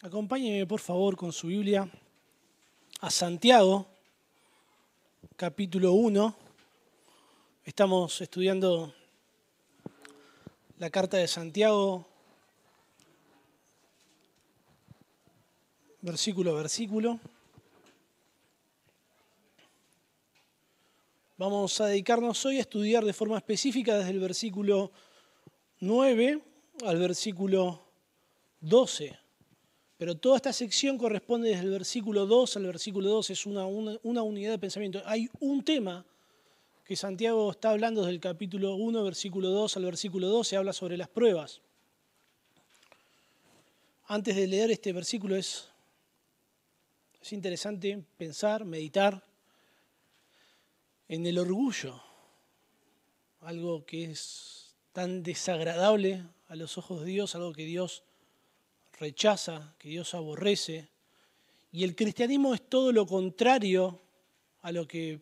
Acompáñeme por favor con su Biblia a Santiago, capítulo 1. Estamos estudiando la carta de Santiago, versículo a versículo. Vamos a dedicarnos hoy a estudiar de forma específica desde el versículo 9 al versículo 12. Pero toda esta sección corresponde desde el versículo 2 al versículo 2, es una, una, unidad de pensamiento. Hay un tema que Santiago está hablando desde el capítulo 1, versículo 2 al versículo 12, habla sobre las pruebas. Antes de leer este versículo es, es interesante pensar, meditar en el orgullo, algo que es tan desagradable a los ojos de Dios, algo que Dios rechaza, que Dios aborrece. Y el cristianismo es todo lo contrario a lo que,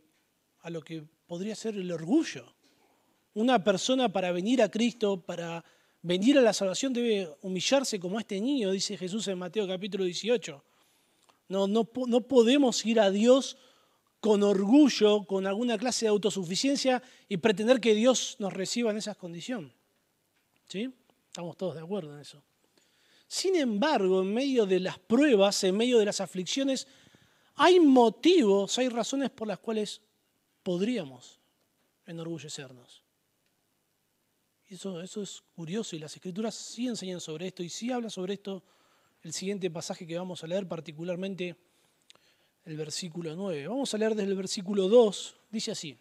a lo que podría ser el orgullo. Una persona para venir a Cristo, para venir a la salvación, debe humillarse como este niño, dice Jesús en Mateo capítulo 18. No, no, no podemos ir a Dios con orgullo, con alguna clase de autosuficiencia y pretender que Dios nos reciba en esas condiciones. ¿Sí? Estamos todos de acuerdo en eso. Sin embargo, en medio de las pruebas, en medio de las aflicciones, hay motivos, hay razones por las cuales podríamos enorgullecernos. Eso, eso es curioso y las escrituras sí enseñan sobre esto y sí habla sobre esto el siguiente pasaje que vamos a leer, particularmente el versículo 9. Vamos a leer desde el versículo 2, dice así,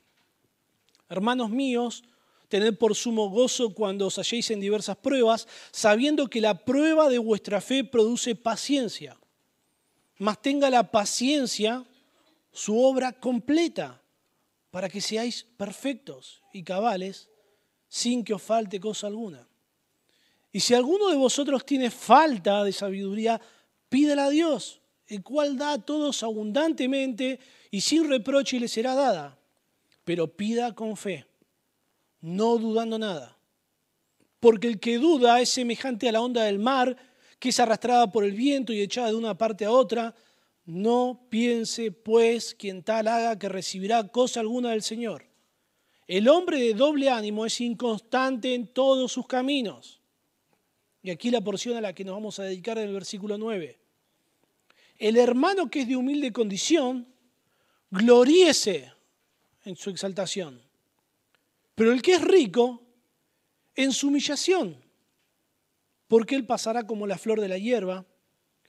Hermanos míos, Tened por sumo gozo cuando os halléis en diversas pruebas, sabiendo que la prueba de vuestra fe produce paciencia. Mas tenga la paciencia su obra completa, para que seáis perfectos y cabales, sin que os falte cosa alguna. Y si alguno de vosotros tiene falta de sabiduría, pídela a Dios, el cual da a todos abundantemente y sin reproche y le será dada. Pero pida con fe no dudando nada. Porque el que duda es semejante a la onda del mar, que es arrastrada por el viento y echada de una parte a otra. No piense, pues, quien tal haga que recibirá cosa alguna del Señor. El hombre de doble ánimo es inconstante en todos sus caminos. Y aquí la porción a la que nos vamos a dedicar en el versículo 9. El hermano que es de humilde condición, gloríese en su exaltación pero el que es rico, en su humillación, porque él pasará como la flor de la hierba,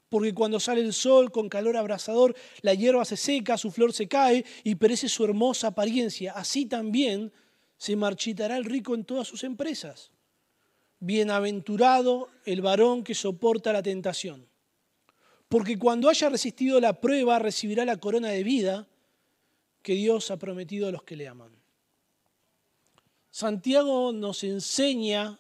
porque cuando sale el sol con calor abrasador, la hierba se seca, su flor se cae y perece su hermosa apariencia. Así también se marchitará el rico en todas sus empresas. Bienaventurado el varón que soporta la tentación, porque cuando haya resistido la prueba recibirá la corona de vida que Dios ha prometido a los que le aman. Santiago nos enseña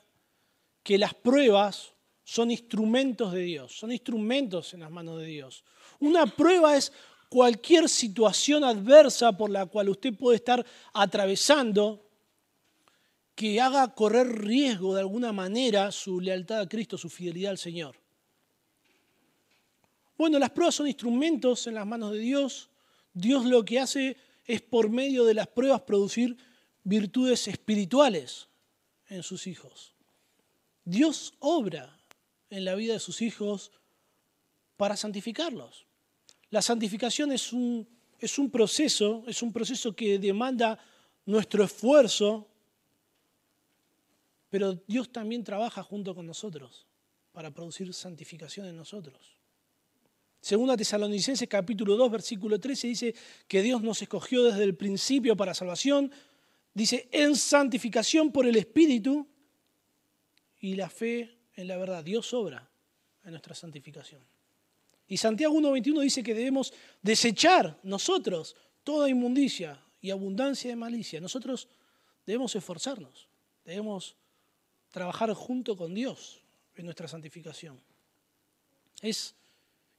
que las pruebas son instrumentos de Dios, son instrumentos en las manos de Dios. Una prueba es cualquier situación adversa por la cual usted puede estar atravesando que haga correr riesgo de alguna manera su lealtad a Cristo, su fidelidad al Señor. Bueno, las pruebas son instrumentos en las manos de Dios. Dios lo que hace es por medio de las pruebas producir virtudes espirituales en sus hijos. Dios obra en la vida de sus hijos para santificarlos. La santificación es un, es un proceso, es un proceso que demanda nuestro esfuerzo, pero Dios también trabaja junto con nosotros para producir santificación en nosotros. Segunda Tesalonicenses capítulo 2 versículo 13 dice que Dios nos escogió desde el principio para salvación Dice, en santificación por el Espíritu y la fe en la verdad. Dios obra en nuestra santificación. Y Santiago 1.21 dice que debemos desechar nosotros toda inmundicia y abundancia de malicia. Nosotros debemos esforzarnos, debemos trabajar junto con Dios en nuestra santificación. Es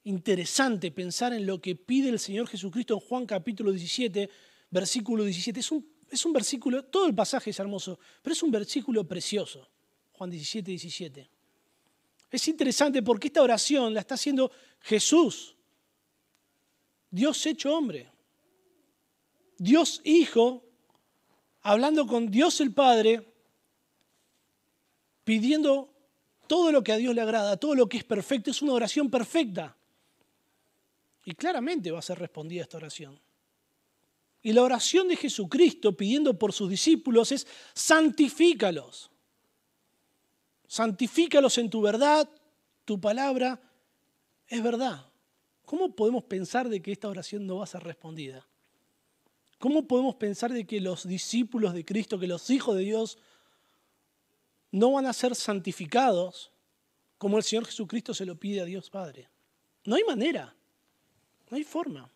interesante pensar en lo que pide el Señor Jesucristo en Juan capítulo 17, versículo 17. Es un es un versículo, todo el pasaje es hermoso, pero es un versículo precioso. Juan 17, 17. Es interesante porque esta oración la está haciendo Jesús, Dios hecho hombre, Dios Hijo, hablando con Dios el Padre, pidiendo todo lo que a Dios le agrada, todo lo que es perfecto, es una oración perfecta. Y claramente va a ser respondida esta oración. Y la oración de Jesucristo pidiendo por sus discípulos es santifícalos. Santifícalos en tu verdad, tu palabra es verdad. ¿Cómo podemos pensar de que esta oración no va a ser respondida? ¿Cómo podemos pensar de que los discípulos de Cristo, que los hijos de Dios, no van a ser santificados como el Señor Jesucristo se lo pide a Dios Padre. No hay manera, no hay forma.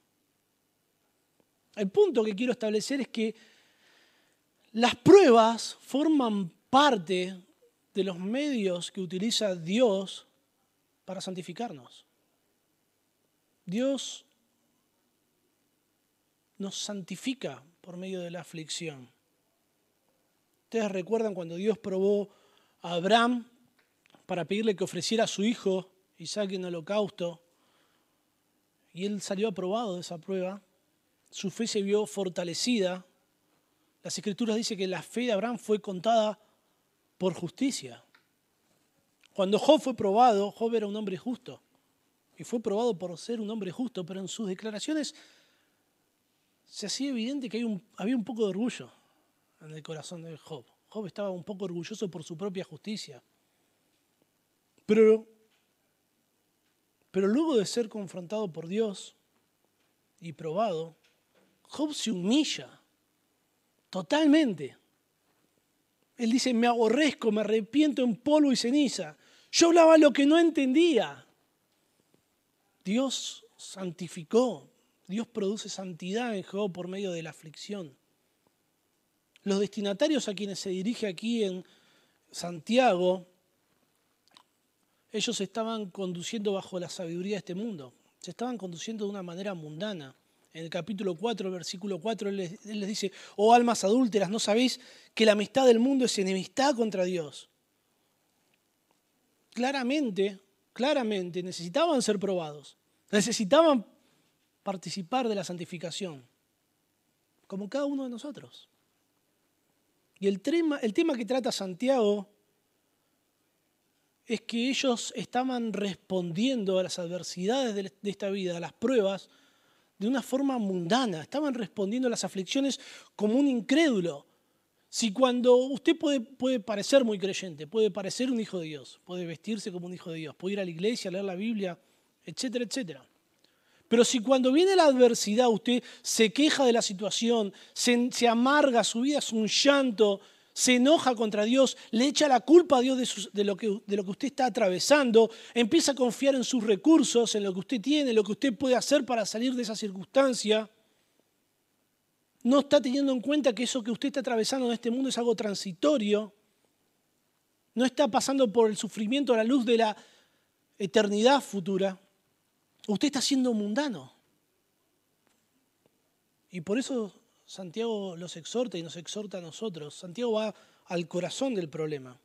El punto que quiero establecer es que las pruebas forman parte de los medios que utiliza Dios para santificarnos. Dios nos santifica por medio de la aflicción. Ustedes recuerdan cuando Dios probó a Abraham para pedirle que ofreciera a su hijo Isaac en holocausto. Y él salió aprobado de esa prueba. Su fe se vio fortalecida. Las escrituras dicen que la fe de Abraham fue contada por justicia. Cuando Job fue probado, Job era un hombre justo. Y fue probado por ser un hombre justo, pero en sus declaraciones se hacía evidente que había un poco de orgullo en el corazón de Job. Job estaba un poco orgulloso por su propia justicia. Pero, luego de ser confrontado por Dios y probado, Job se humilla totalmente. Él dice, me aborrezco, me arrepiento en polvo y ceniza. Yo hablaba lo que no entendía. Dios santificó, Dios produce santidad en Job por medio de la aflicción. Los destinatarios a quienes se dirige aquí en Santiago, ellos estaban conduciendo bajo la sabiduría de este mundo, se estaban conduciendo de una manera mundana. En el capítulo 4, versículo 4, él les, les dice, oh almas adúlteras, ¿no sabéis que la amistad del mundo es enemistad contra Dios? Claramente, claramente necesitaban ser probados, necesitaban participar de la santificación, como cada uno de nosotros. Y el tema, el tema que trata Santiago es que ellos estaban respondiendo a las adversidades de esta vida, a las pruebas, de una forma mundana. Estaban respondiendo a las aflicciones como un incrédulo. Si cuando usted puede, puede parecer muy creyente, puede parecer un hijo de Dios, puede vestirse como un hijo de Dios, puede ir a la iglesia, leer la Biblia, etcétera, etcétera. Pero si cuando viene la adversidad usted se queja de la situación, se, amarga, su vida es un llanto, se enoja contra Dios, le echa la culpa a Dios de, lo que, de, lo que, usted está atravesando, empieza a confiar en sus recursos, en lo que usted tiene, en lo que usted puede hacer para salir de esa circunstancia, no está teniendo en cuenta que eso que usted está atravesando en este mundo es algo transitorio, no está pasando por el sufrimiento a la luz de la eternidad futura. Usted está siendo mundano. Y por eso Santiago los exhorta y nos exhorta a nosotros. Santiago va al corazón del problema.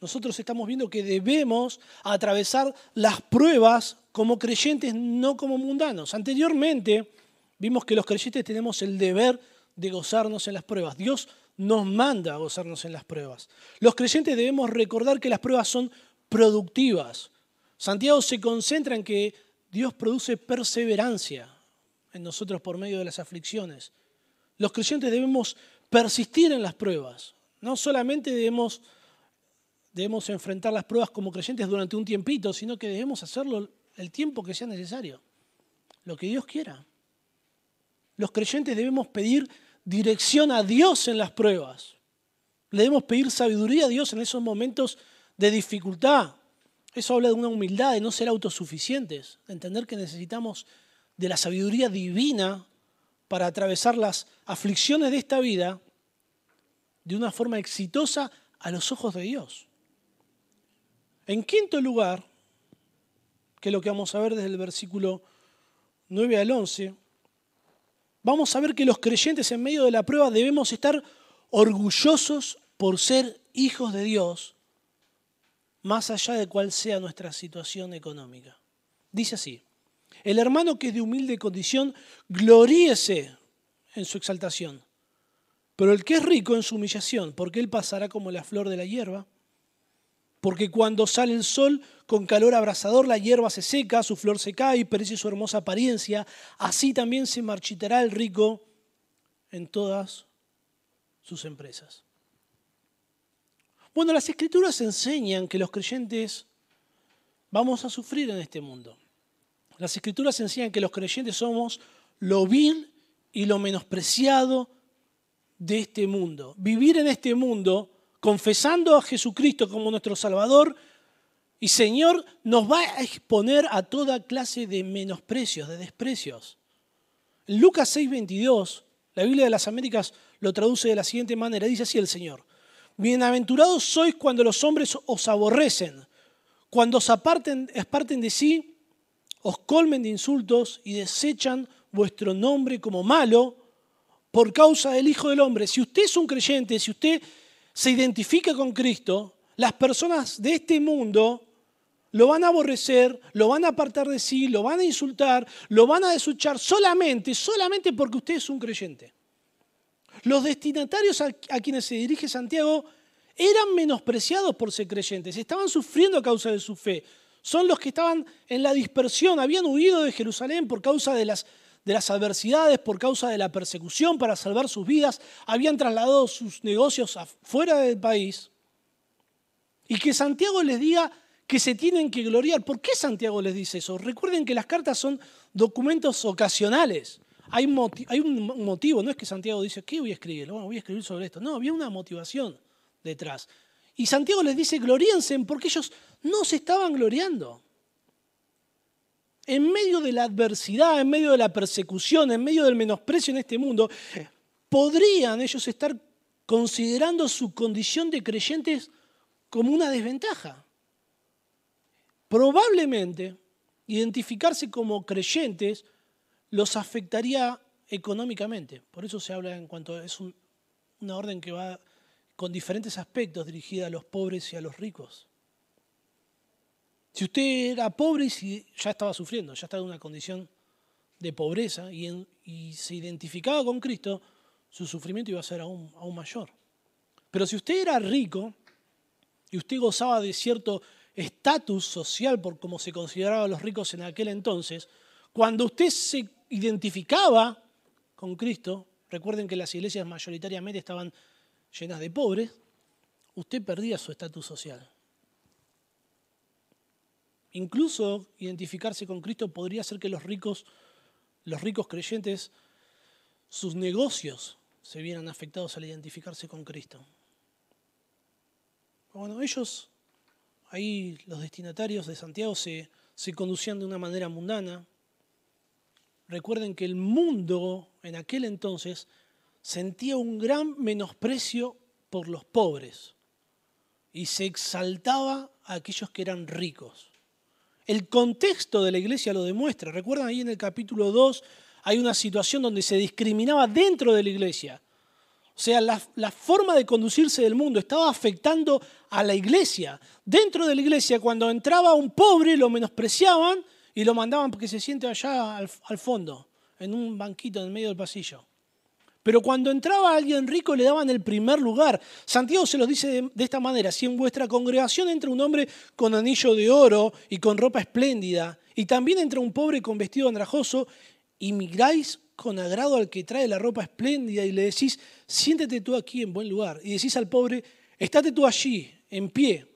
Nosotros estamos viendo que debemos atravesar las pruebas como creyentes, no como mundanos. Anteriormente vimos que los creyentes tenemos el deber de gozarnos en las pruebas. Dios nos manda a gozarnos en las pruebas. Los creyentes debemos recordar que las pruebas son productivas, Santiago se concentra en que Dios produce perseverancia en nosotros por medio de las aflicciones. Los creyentes debemos persistir en las pruebas. No solamente debemos, debemos enfrentar las pruebas como creyentes durante un tiempito, sino que debemos hacerlo el tiempo que sea necesario, lo que Dios quiera. Los creyentes debemos pedir dirección a Dios en las pruebas. Le debemos pedir sabiduría a Dios en esos momentos de dificultad, eso habla de una humildad, de no ser autosuficientes, de entender que necesitamos de la sabiduría divina para atravesar las aflicciones de esta vida de una forma exitosa a los ojos de Dios. En quinto lugar, que es lo que vamos a ver desde el versículo 9 al 11, vamos a ver que los creyentes en medio de la prueba debemos estar orgullosos por ser hijos de Dios más allá de cuál sea nuestra situación económica. Dice así, el hermano que es de humilde condición, gloríese en su exaltación, pero el que es rico en su humillación, porque él pasará como la flor de la hierba. Porque cuando sale el sol con calor abrasador, la hierba se seca, su flor se cae y perece su hermosa apariencia. Así también se marchitará el rico en todas sus empresas. Bueno, las escrituras enseñan que los creyentes vamos a sufrir en este mundo. Las escrituras enseñan que los creyentes somos lo vil y lo menospreciado de este mundo. Vivir en este mundo confesando a Jesucristo como nuestro Salvador y Señor, nos va a exponer a toda clase de menosprecios, de desprecios. En Lucas 6:22, la Biblia de las Américas lo traduce de la siguiente manera, dice así el Señor, bienaventurados sois cuando los hombres os aborrecen, cuando os aparten, aparten de sí, os colmen de insultos y desechan vuestro nombre como malo por causa del Hijo del Hombre. Si usted es un creyente, si usted se identifica con Cristo, las personas de este mundo lo van a aborrecer, lo van a apartar de sí, lo van a insultar, lo van a desuchar solamente, solamente porque usted es un creyente. Los destinatarios a, quienes se dirige Santiago eran menospreciados por ser creyentes, estaban sufriendo a causa de su fe. Son los que estaban en la dispersión, habían huido de Jerusalén por causa de las de las adversidades por causa de la persecución para salvar sus vidas, habían trasladado sus negocios afuera del país. Y que Santiago les diga que se tienen que gloriar. ¿Por qué Santiago les dice eso? Recuerden que las cartas son documentos ocasionales. Hay, hay un motivo, no es que Santiago dice, ¿qué voy a escribir? voy a escribir sobre esto. No, había una motivación detrás. Y Santiago les dice, gloríense porque ellos no se estaban gloriando en medio de la adversidad, en medio de la persecución, en medio del menosprecio en este mundo, podrían ellos estar considerando su condición de creyentes como una desventaja. Probablemente identificarse como creyentes los afectaría económicamente. Por eso se habla en cuanto es una orden que va con diferentes aspectos dirigida a los pobres y a los ricos. Si usted era pobre y ya estaba sufriendo, ya estaba en una condición de pobreza y, se identificaba con Cristo, su sufrimiento iba a ser aún, aún mayor. Pero si usted era rico y usted gozaba de cierto estatus social por como se consideraban los ricos en aquel entonces, cuando usted se identificaba con Cristo, recuerden que las iglesias mayoritariamente estaban llenas de pobres, usted perdía su estatus social. Incluso identificarse con Cristo podría hacer que los ricos, los ricos creyentes, sus negocios se vieran afectados al identificarse con Cristo. Bueno, ellos, ahí los destinatarios de Santiago se, se conducían de una manera mundana. Recuerden que el mundo en aquel entonces sentía un gran menosprecio por los pobres y se exaltaba a aquellos que eran ricos. El contexto de la iglesia lo demuestra. Recuerdan ahí en el capítulo 2 hay una situación donde se discriminaba dentro de la iglesia. O sea, la, forma de conducirse del mundo estaba afectando a la iglesia. Dentro de la iglesia, cuando entraba un pobre, lo menospreciaban y lo mandaban porque se siente allá al fondo, en un banquito en el medio del pasillo. Pero cuando entraba alguien rico le daban el primer lugar. Santiago se los dice de, esta manera, si en vuestra congregación entra un hombre con anillo de oro y con ropa espléndida, y también entra un pobre con vestido andrajoso, y migráis con agrado al que trae la ropa espléndida y le decís, siéntate tú aquí en buen lugar. Y decís al pobre, estate tú allí, en pie,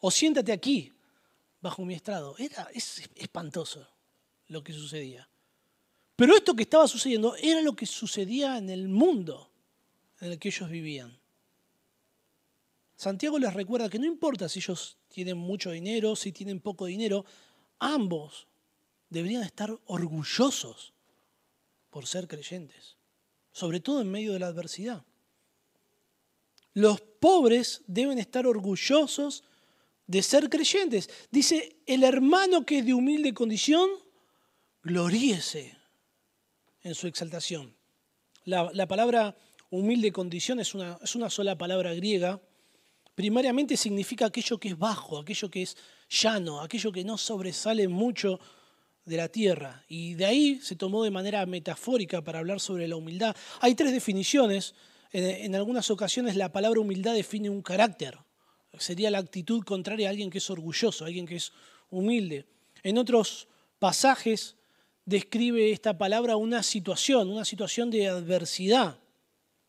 o siéntate aquí, bajo mi estrado. Era es espantoso lo que sucedía. Pero esto que estaba sucediendo era lo que sucedía en el mundo en el que ellos vivían. Santiago les recuerda que no importa si ellos tienen mucho dinero, si tienen poco dinero, ambos deberían estar orgullosos por ser creyentes, sobre todo en medio de la adversidad. Los pobres deben estar orgullosos de ser creyentes. Dice, el hermano que es de humilde condición, gloríese en su exaltación. La, palabra humilde condición es una, es una sola palabra griega, primariamente significa aquello que es bajo, aquello que es llano, aquello que no sobresale mucho de la tierra. Y de ahí se tomó de manera metafórica para hablar sobre la humildad. Hay tres definiciones. En, algunas ocasiones la palabra humildad define un carácter. Sería la actitud contraria a alguien que es orgulloso, a alguien que es humilde. En otros pasajes describe esta palabra una situación, una situación de adversidad.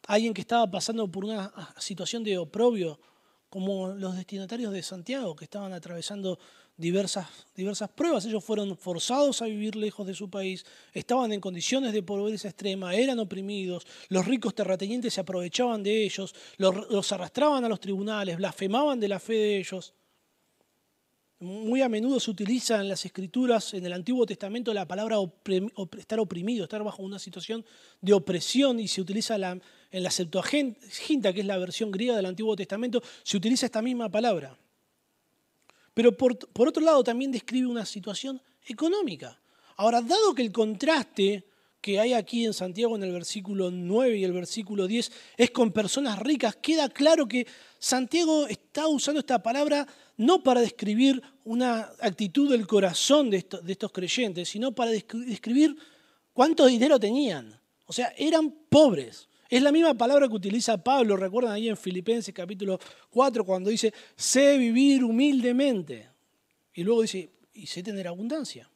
Alguien que estaba pasando por una situación de oprobio, como los destinatarios de Santiago, que estaban atravesando diversas, diversas pruebas. Ellos fueron forzados a vivir lejos de su país, estaban en condiciones de pobreza extrema, eran oprimidos, los ricos terratenientes se aprovechaban de ellos, los, los arrastraban a los tribunales, blasfemaban de la fe de ellos. Muy a menudo se utiliza en las escrituras, en el Antiguo Testamento, la palabra estar oprimido, estar bajo una situación de opresión y se utiliza en la Septuaginta, que es la versión griega del Antiguo Testamento, se utiliza esta misma palabra. Pero por, por otro lado también describe una situación económica. Ahora, dado que el contraste que hay aquí en Santiago en el versículo 9 y el versículo 10 es con personas ricas, queda claro que Santiago está usando esta palabra no para describir una actitud del corazón de estos, creyentes, sino para describir cuánto dinero tenían. O sea, eran pobres. Es la misma palabra que utiliza Pablo, recuerdan ahí en Filipenses capítulo 4, cuando dice, sé vivir humildemente. Y luego dice, y sé tener abundancia.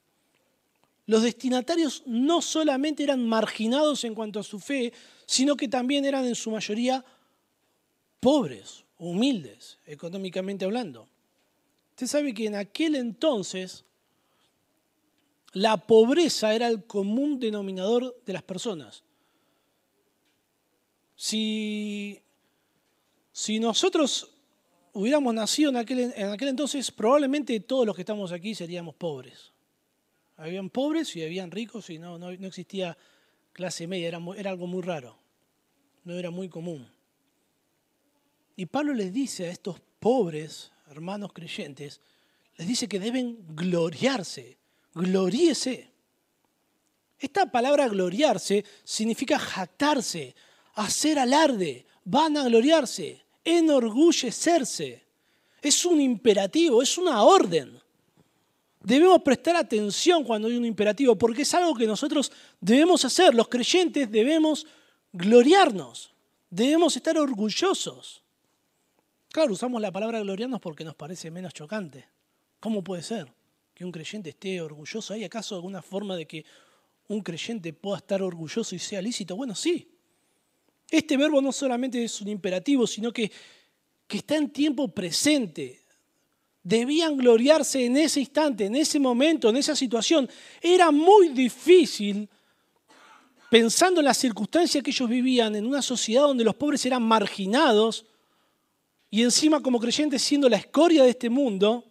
Los destinatarios no solamente eran marginados en cuanto a su fe, sino que también eran en su mayoría pobres, humildes, económicamente hablando. Usted sabe que en aquel entonces la pobreza era el común denominador de las personas. Si, si nosotros hubiéramos nacido en aquel, en aquel entonces, probablemente todos los que estamos aquí seríamos pobres. Habían pobres y habían ricos y no, no, existía clase media, era, era algo muy raro, no era muy común. Y Pablo les dice a estos pobres hermanos creyentes, les dice que deben gloriarse, gloríese. Esta palabra gloriarse significa jactarse, hacer alarde, van a gloriarse, enorgullecerse. Es un imperativo, es una orden. Debemos prestar atención cuando hay un imperativo, porque es algo que nosotros debemos hacer. Los creyentes debemos gloriarnos, debemos estar orgullosos. Claro, usamos la palabra gloriarnos porque nos parece menos chocante. ¿Cómo puede ser que un creyente esté orgulloso? ¿Hay acaso alguna forma de que un creyente pueda estar orgulloso y sea lícito? Bueno, sí. Este verbo no solamente es un imperativo, sino que, que está en tiempo presente. Debían gloriarse en ese instante, en ese momento, en esa situación. Era muy difícil, pensando en las circunstancias que ellos vivían, en una sociedad donde los pobres eran marginados, y encima como creyentes siendo la escoria de este mundo,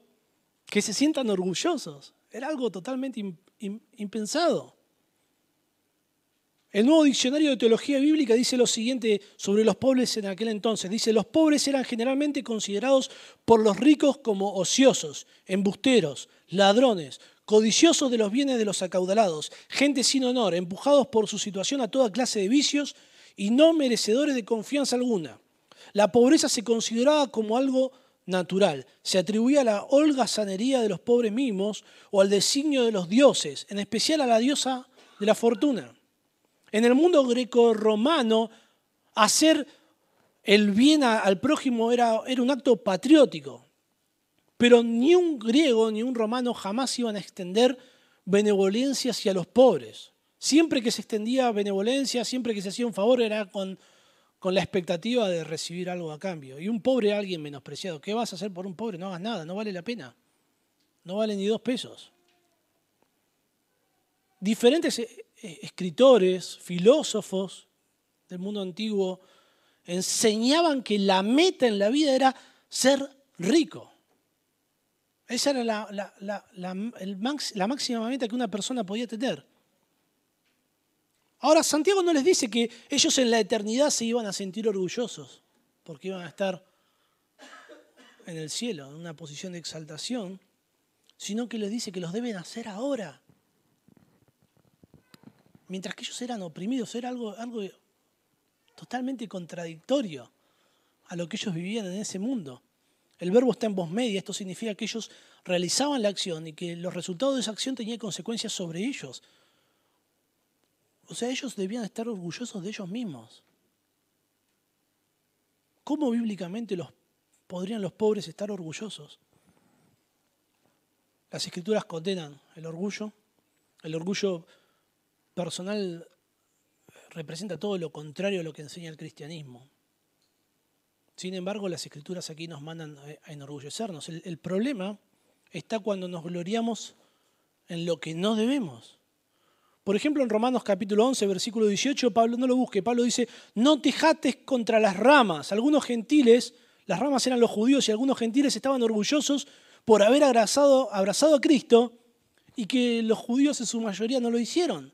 que se sientan orgullosos. Era algo totalmente impensado. El nuevo diccionario de teología bíblica dice lo siguiente sobre los pobres en aquel entonces. Dice, los pobres eran generalmente considerados por los ricos como ociosos, embusteros, ladrones, codiciosos de los bienes de los acaudalados, gente sin honor, empujados por su situación a toda clase de vicios y no merecedores de confianza alguna. La pobreza se consideraba como algo natural. Se atribuía a la holgazanería de los pobres mismos o al designio de los dioses, en especial a la diosa de la fortuna. En el mundo greco-romano, hacer el bien al prójimo era, era un acto patriótico. Pero ni un griego ni un romano jamás iban a extender benevolencia hacia los pobres. Siempre que se extendía benevolencia, siempre que se hacía un favor, era con con la expectativa de recibir algo a cambio. Y un pobre alguien menospreciado, ¿qué vas a hacer por un pobre? No hagas nada, no vale la pena. No vale ni dos pesos. Diferentes eh, eh, escritores, filósofos del mundo antiguo enseñaban que la meta en la vida era ser rico. Esa era la, la máxima meta que una persona podía tener. Ahora, Santiago no les dice que ellos en la eternidad se iban a sentir orgullosos, porque iban a estar en el cielo, en una posición de exaltación, sino que les dice que los deben hacer ahora. Mientras que ellos eran oprimidos, era algo, algo totalmente contradictorio a lo que ellos vivían en ese mundo. El verbo está en voz media, esto significa que ellos realizaban la acción y que los resultados de esa acción tenían consecuencias sobre ellos. O sea, ellos debían estar orgullosos de ellos mismos. ¿Cómo bíblicamente los, podrían los pobres estar orgullosos? Las escrituras condenan el orgullo. El orgullo personal representa todo lo contrario a lo que enseña el cristianismo. Sin embargo, las escrituras aquí nos mandan a enorgullecernos. El, problema está cuando nos gloriamos en lo que no debemos. Por ejemplo, en Romanos capítulo 11, versículo 18, Pablo no lo busque, Pablo dice, no te jates contra las ramas. Algunos gentiles, las ramas eran los judíos y algunos gentiles estaban orgullosos por haber abrazado, a Cristo y que los judíos en su mayoría no lo hicieron.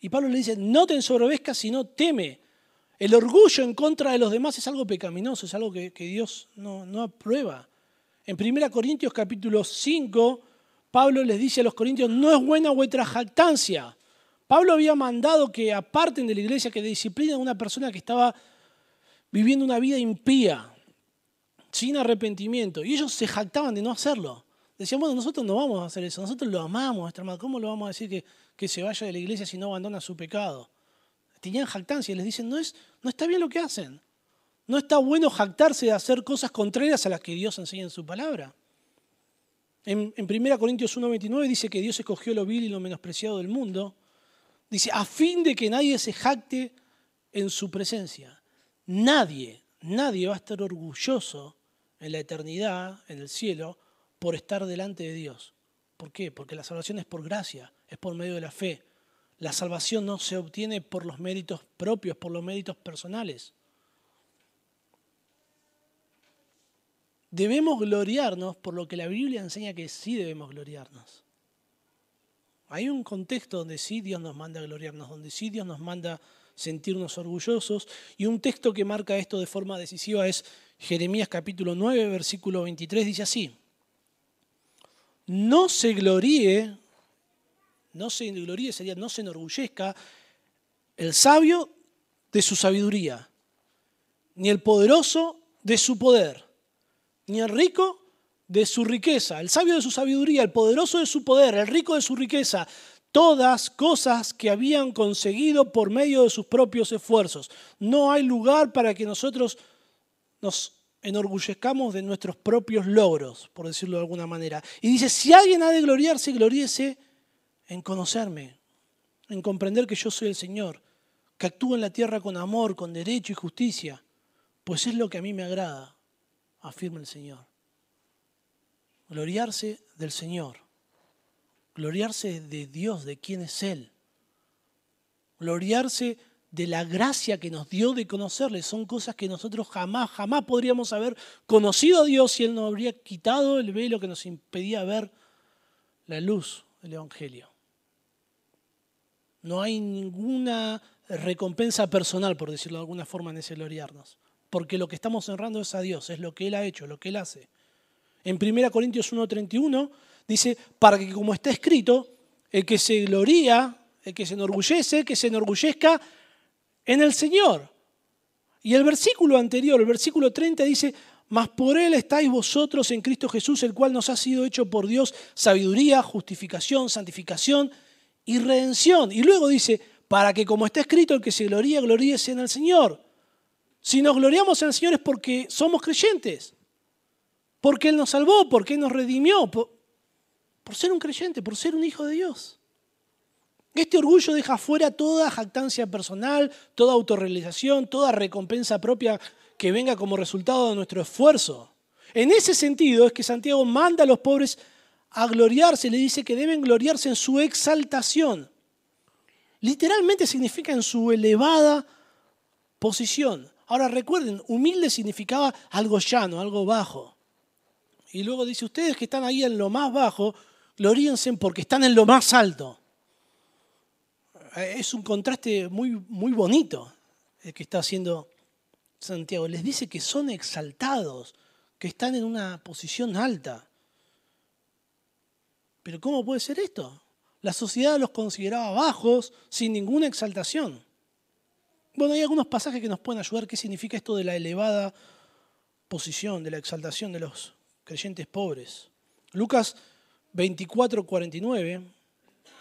Y Pablo le dice, no te ensoberbezcas, sino teme. El orgullo en contra de los demás es algo pecaminoso, es algo que, Dios no, no, aprueba. En 1 Corintios capítulo 5, Pablo les dice a los corintios, no es buena vuestra jactancia. Pablo había mandado que aparten de la iglesia, que disciplinen a una persona que estaba viviendo una vida impía, sin arrepentimiento. Y ellos se jactaban de no hacerlo. Decían, bueno, nosotros no vamos a hacer eso, nosotros lo amamos. ¿Cómo lo vamos a decir que, que se vaya de la iglesia si no abandona su pecado? tenían jactancia y les dicen, no, es, no está bien lo que hacen. No está bueno jactarse de hacer cosas contrarias a las que Dios enseña en su palabra. En, en 1 Corintios 1.29 dice que Dios escogió lo vil y lo menospreciado del mundo. Dice, a fin de que nadie se jacte en su presencia. Nadie, nadie va a estar orgulloso en la eternidad, en el cielo, por estar delante de Dios. ¿Por qué? Porque la salvación es por gracia, es por medio de la fe. La salvación no se obtiene por los méritos propios, por los méritos personales. Debemos gloriarnos por lo que la Biblia enseña que sí debemos gloriarnos. Hay un contexto donde sí Dios nos manda a gloriarnos, donde sí Dios nos manda sentirnos orgullosos. Y un texto que marca esto de forma decisiva es Jeremías capítulo 9, versículo 23, dice así. No se gloríe no se gloríe, sería no se enorgullezca el sabio de su sabiduría, ni el poderoso de su poder, ni el rico de su riqueza, el sabio de su sabiduría, el poderoso de su poder, el rico de su riqueza, todas cosas que habían conseguido por medio de sus propios esfuerzos. No hay lugar para que nosotros nos enorgullezcamos de nuestros propios logros, por decirlo de alguna manera. Y dice, si alguien ha de gloriarse, gloríese en conocerme, en comprender que yo soy el Señor, que actúo en la tierra con amor, con derecho y justicia, pues es lo que a mí me agrada, afirma el Señor. Gloriarse del Señor, gloriarse de Dios, de quién es Él, gloriarse de la gracia que nos dio de conocerle. Son cosas que nosotros jamás, jamás podríamos haber conocido a Dios si Él nos habría quitado el velo que nos impedía ver la luz del Evangelio. No hay ninguna recompensa personal, por decirlo de alguna forma, en ese gloriarnos. Porque lo que estamos honrando es a Dios, es lo que Él ha hecho, lo que Él hace. En 1 Corintios 1.31 dice, para que como está escrito, el que se gloría, el que se enorgullece, que se enorgullezca en el Señor. Y el versículo anterior, el versículo 30 dice, mas por Él estáis vosotros en Cristo Jesús, el cual nos ha sido hecho por Dios sabiduría, justificación, santificación y redención. Y luego dice, para que como está escrito, el que se gloría, gloríese en el Señor. Si nos gloriamos en el Señor es porque somos creyentes, porque Él nos salvó, porque Él nos redimió, por, por ser un creyente, por ser un hijo de Dios. Este orgullo deja fuera toda jactancia personal, toda autorrealización, toda recompensa propia que venga como resultado de nuestro esfuerzo. En ese sentido es que Santiago manda a los pobres a gloriarse, le dice que deben gloriarse en su exaltación. Literalmente significa en su elevada posición. Ahora recuerden, humilde significaba algo llano, algo bajo. Y luego dice, ustedes que están ahí en lo más bajo, gloríense porque están en lo más alto. Es un contraste muy, muy bonito el que está haciendo Santiago. Les dice que son exaltados, que están en una posición alta. Pero ¿cómo puede ser esto? La sociedad los consideraba bajos, sin ninguna exaltación. Bueno, hay algunos pasajes que nos pueden ayudar qué significa esto de la elevada posición, de la exaltación de los creyentes pobres. Lucas 24, 49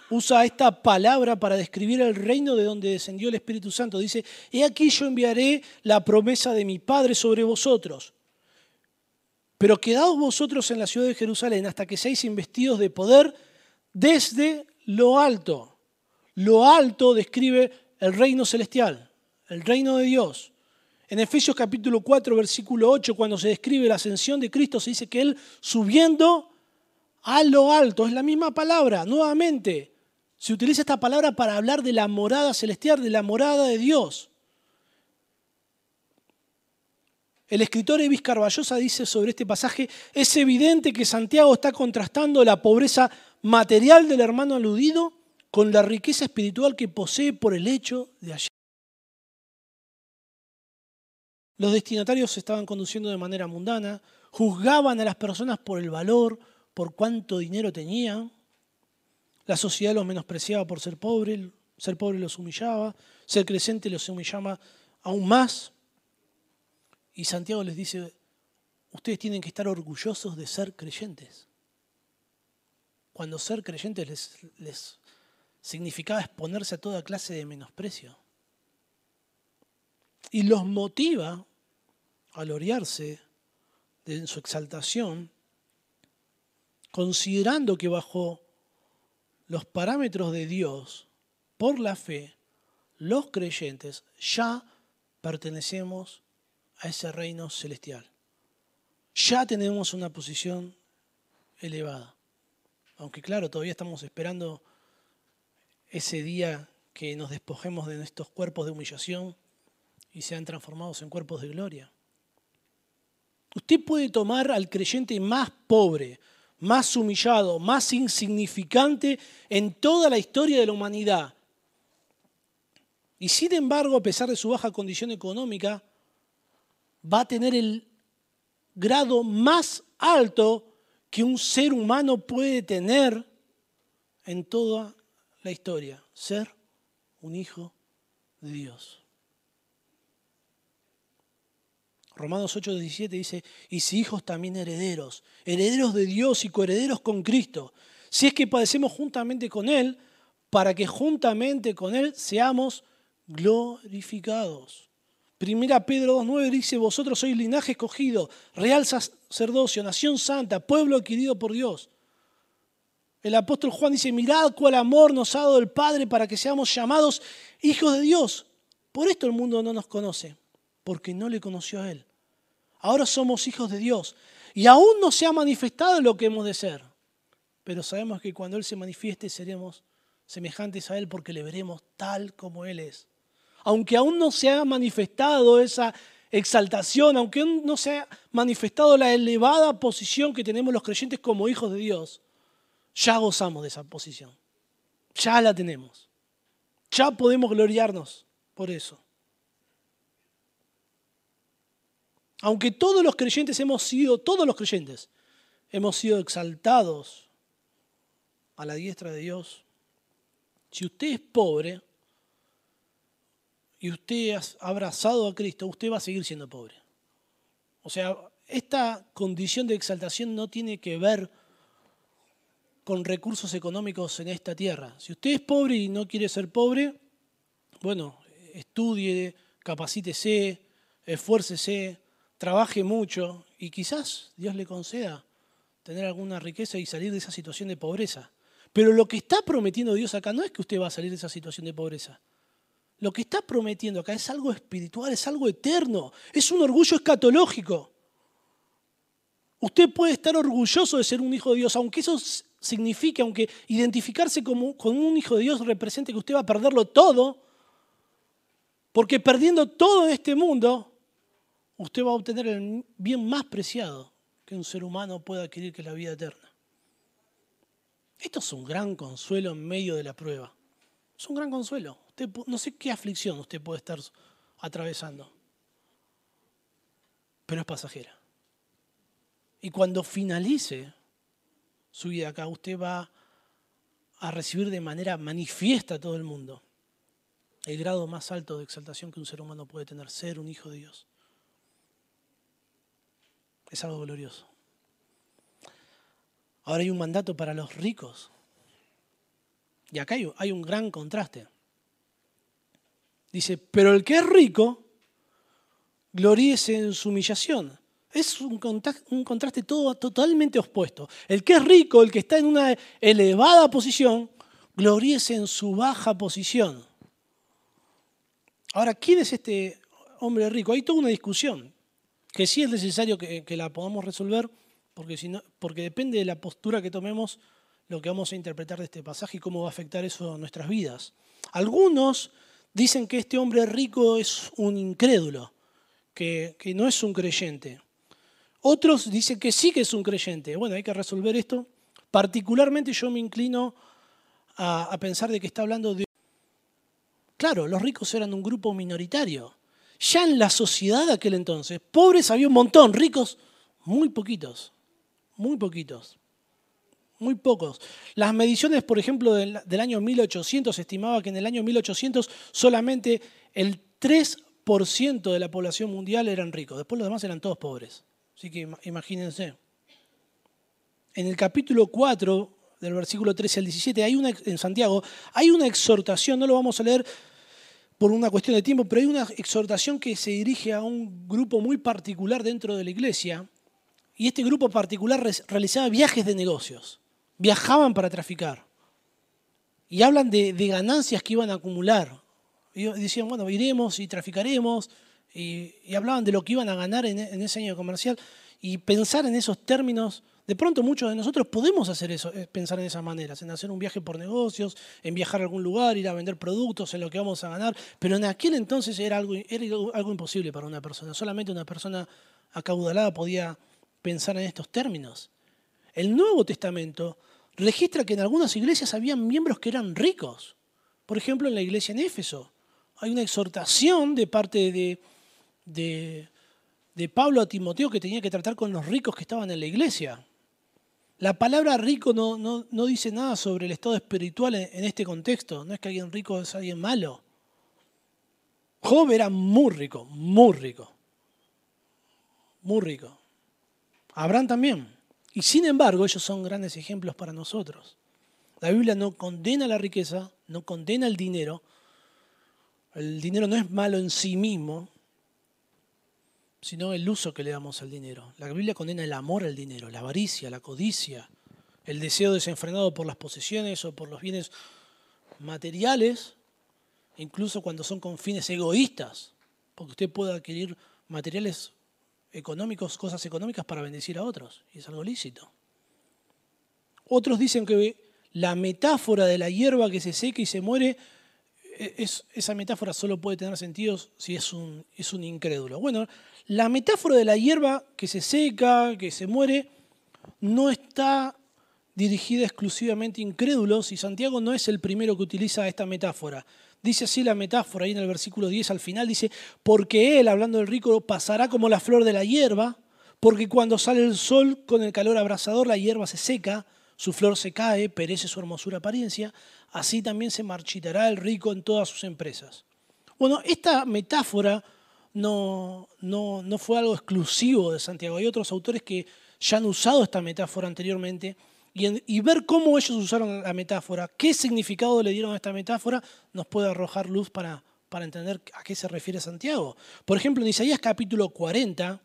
usa esta palabra para describir el reino de donde descendió el Espíritu Santo. Dice, he aquí yo enviaré la promesa de mi Padre sobre vosotros. Pero quedaos vosotros en la ciudad de Jerusalén hasta que seáis investidos de poder desde lo alto. Lo alto describe el reino celestial, el reino de Dios. En Efesios capítulo 4, versículo 8, cuando se describe la ascensión de Cristo, se dice que Él subiendo a lo alto, es la misma palabra, nuevamente, se utiliza esta palabra para hablar de la morada celestial, de la morada de Dios. El escritor Evis Carballosa dice sobre este pasaje, es evidente que Santiago está contrastando la pobreza material del hermano aludido con la riqueza espiritual que posee por el hecho de allí. Los destinatarios se estaban conduciendo de manera mundana, juzgaban a las personas por el valor, por cuánto dinero tenían, la sociedad los menospreciaba por ser pobre, ser pobre los humillaba, ser creciente los humillaba aún más. Y Santiago les dice, ustedes tienen que estar orgullosos de ser creyentes. Cuando ser creyentes les, les significaba exponerse a toda clase de menosprecio. Y los motiva a gloriarse en su exaltación, considerando que bajo los parámetros de Dios, por la fe, los creyentes ya pertenecemos a ese reino celestial. Ya tenemos una posición elevada. Aunque claro, todavía estamos esperando ese día que nos despojemos de nuestros cuerpos de humillación y sean transformados en cuerpos de gloria. Usted puede tomar al creyente más pobre, más humillado, más insignificante en toda la historia de la humanidad. Y sin embargo, a pesar de su baja condición económica, va a tener el grado más alto que un ser humano puede tener en toda la historia, ser un hijo de Dios. Romanos 8, 17 dice, y si hijos también herederos, herederos de Dios y coherederos con Cristo, si es que padecemos juntamente con Él, para que juntamente con Él seamos glorificados. Primera Pedro 2.9 dice, vosotros sois linaje escogido, real sacerdocio, nación santa, pueblo adquirido por Dios. El apóstol Juan dice, mirad cuál amor nos ha dado el Padre para que seamos llamados hijos de Dios. Por esto el mundo no nos conoce, porque no le conoció a Él. Ahora somos hijos de Dios y aún no se ha manifestado lo que hemos de ser. Pero sabemos que cuando Él se manifieste seremos semejantes a Él porque le veremos tal como Él es. Aunque aún no se ha manifestado esa exaltación, aunque aún no se ha manifestado la elevada posición que tenemos los creyentes como hijos de Dios, ya gozamos de esa posición. Ya la tenemos. Ya podemos gloriarnos por eso. Aunque todos los creyentes hemos sido, todos los creyentes, hemos sido exaltados a la diestra de Dios, si usted es pobre y usted ha abrazado a Cristo, usted va a seguir siendo pobre. O sea, esta condición de exaltación no tiene que ver con recursos económicos en esta tierra. Si usted es pobre y no quiere ser pobre, bueno, estudie, capacítese, esfuércese, trabaje mucho y quizás Dios le conceda tener alguna riqueza y salir de esa situación de pobreza. Pero lo que está prometiendo Dios acá no es que usted va a salir de esa situación de pobreza. Lo que está prometiendo acá es algo espiritual, es algo eterno, es un orgullo escatológico. Usted puede estar orgulloso de ser un hijo de Dios, aunque eso signifique, aunque identificarse como, con un hijo de Dios represente que usted va a perderlo todo, porque perdiendo todo en este mundo, usted va a obtener el bien más preciado que un ser humano pueda adquirir, que es la vida eterna. Esto es un gran consuelo en medio de la prueba. Es un gran consuelo. No sé qué aflicción usted puede estar atravesando, pero es pasajera. Y cuando finalice su vida acá, usted va a recibir de manera manifiesta a todo el mundo el grado más alto de exaltación que un ser humano puede tener, ser un hijo de Dios. Es algo glorioso. Ahora hay un mandato para los ricos. Y acá hay, un gran contraste. Dice, pero el que es rico, gloríese en su humillación. Es un, contraste todo, totalmente opuesto. El que es rico, el que está en una elevada posición, gloríese en su baja posición. Ahora, ¿quién es este hombre rico? Hay toda una discusión, que sí es necesario que, la podamos resolver, porque, si porque depende de la postura que tomemos lo que vamos a interpretar de este pasaje y cómo va a afectar eso a nuestras vidas. Algunos dicen que este hombre rico es un incrédulo, que, que no es un creyente. Otros dicen que sí que es un creyente. Bueno, hay que resolver esto. Particularmente yo me inclino a, pensar de que está hablando de... Claro, los ricos eran un grupo minoritario. Ya en la sociedad de aquel entonces, pobres había un montón, ricos muy poquitos, muy poquitos, muy pocos. Las mediciones, por ejemplo, del, año 1800, estimaba que en el año 1800 solamente el 3% de la población mundial eran ricos, después los demás eran todos pobres. Así que imagínense. En el capítulo 4, del versículo 13 al 17, hay una, en Santiago, hay una exhortación, no lo vamos a leer por una cuestión de tiempo, pero hay una exhortación que se dirige a un grupo muy particular dentro de la iglesia, y este grupo particular realizaba viajes de negocios, viajaban para traficar, y hablan de, ganancias que iban a acumular. Y decían, bueno, iremos y traficaremos, y, hablaban de lo que iban a ganar en, ese año comercial y pensar en esos términos. De pronto muchos de nosotros podemos hacer eso, eh, pensar en esas maneras, en hacer un viaje por negocios, en viajar a algún lugar, ir a vender productos, en lo que vamos a ganar, pero en aquel entonces era algo, era algo imposible para una persona. Solamente una persona acaudalada podía pensar en estos términos. El Nuevo Testamento registra que en algunas iglesias había miembros que eran ricos. Por ejemplo, en la iglesia en Éfeso. Hay una exhortación de parte de, de, Pablo a Timoteo que tenía que tratar con los ricos que estaban en la iglesia. La palabra rico no, no, dice nada sobre el estado espiritual en, este contexto. No es que alguien rico es alguien malo. Job era muy rico, muy rico. Muy rico. Abraham también. Y sin embargo, ellos son grandes ejemplos para nosotros. La Biblia no condena la riqueza, no condena el dinero. El dinero no es malo en sí mismo, sino el uso que le damos al dinero. La Biblia condena el amor al dinero, la avaricia, la codicia, el deseo desenfrenado por las posesiones o por los bienes materiales, incluso cuando son con fines egoístas, porque usted puede adquirir materiales económicos, cosas económicas para bendecir a otros, y es algo lícito. Otros dicen que la metáfora de la hierba que se seca y se muere e-, esa metáfora solo puede tener sentido si es un, es un incrédulo. Bueno, la metáfora de la hierba que se seca, que se muere, no está dirigida exclusivamente a incrédulos y Santiago no es el primero que utiliza esta metáfora. Dice así la metáfora, ahí en el versículo 10 al final, dice, porque él, hablando del rico, pasará como la flor de la hierba, porque cuando sale el sol con el calor abrasador, la hierba se seca, su flor se cae, perece su hermosura apariencia, así también se marchitará el rico en todas sus empresas. Bueno, esta metáfora no, no, fue algo exclusivo de Santiago. Hay otros autores que ya han usado esta metáfora anteriormente y, ver cómo ellos usaron la metáfora, qué significado le dieron a esta metáfora, nos puede arrojar luz para, para entender a qué se refiere Santiago. Por ejemplo, en Isaías capítulo 40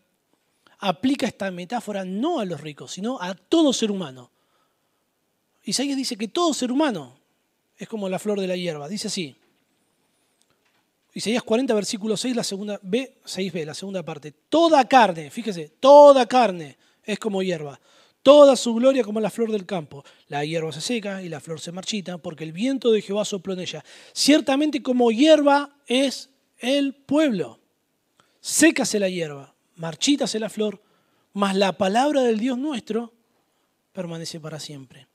aplica esta metáfora no a los ricos, sino a todo ser humano. Isaías dice que todo ser humano es como la flor de la hierba. Dice así. Isaías 40, versículo 6, la segunda B, 6b, la segunda parte. Toda carne, fíjese, toda carne es como hierba. Toda su gloria como la flor del campo. La hierba se seca y la flor se marchita, porque el viento de Jehová sopló en ella. Ciertamente como hierba es el pueblo. Sécase la hierba, marchítase la flor, mas la palabra del Dios nuestro permanece para siempre.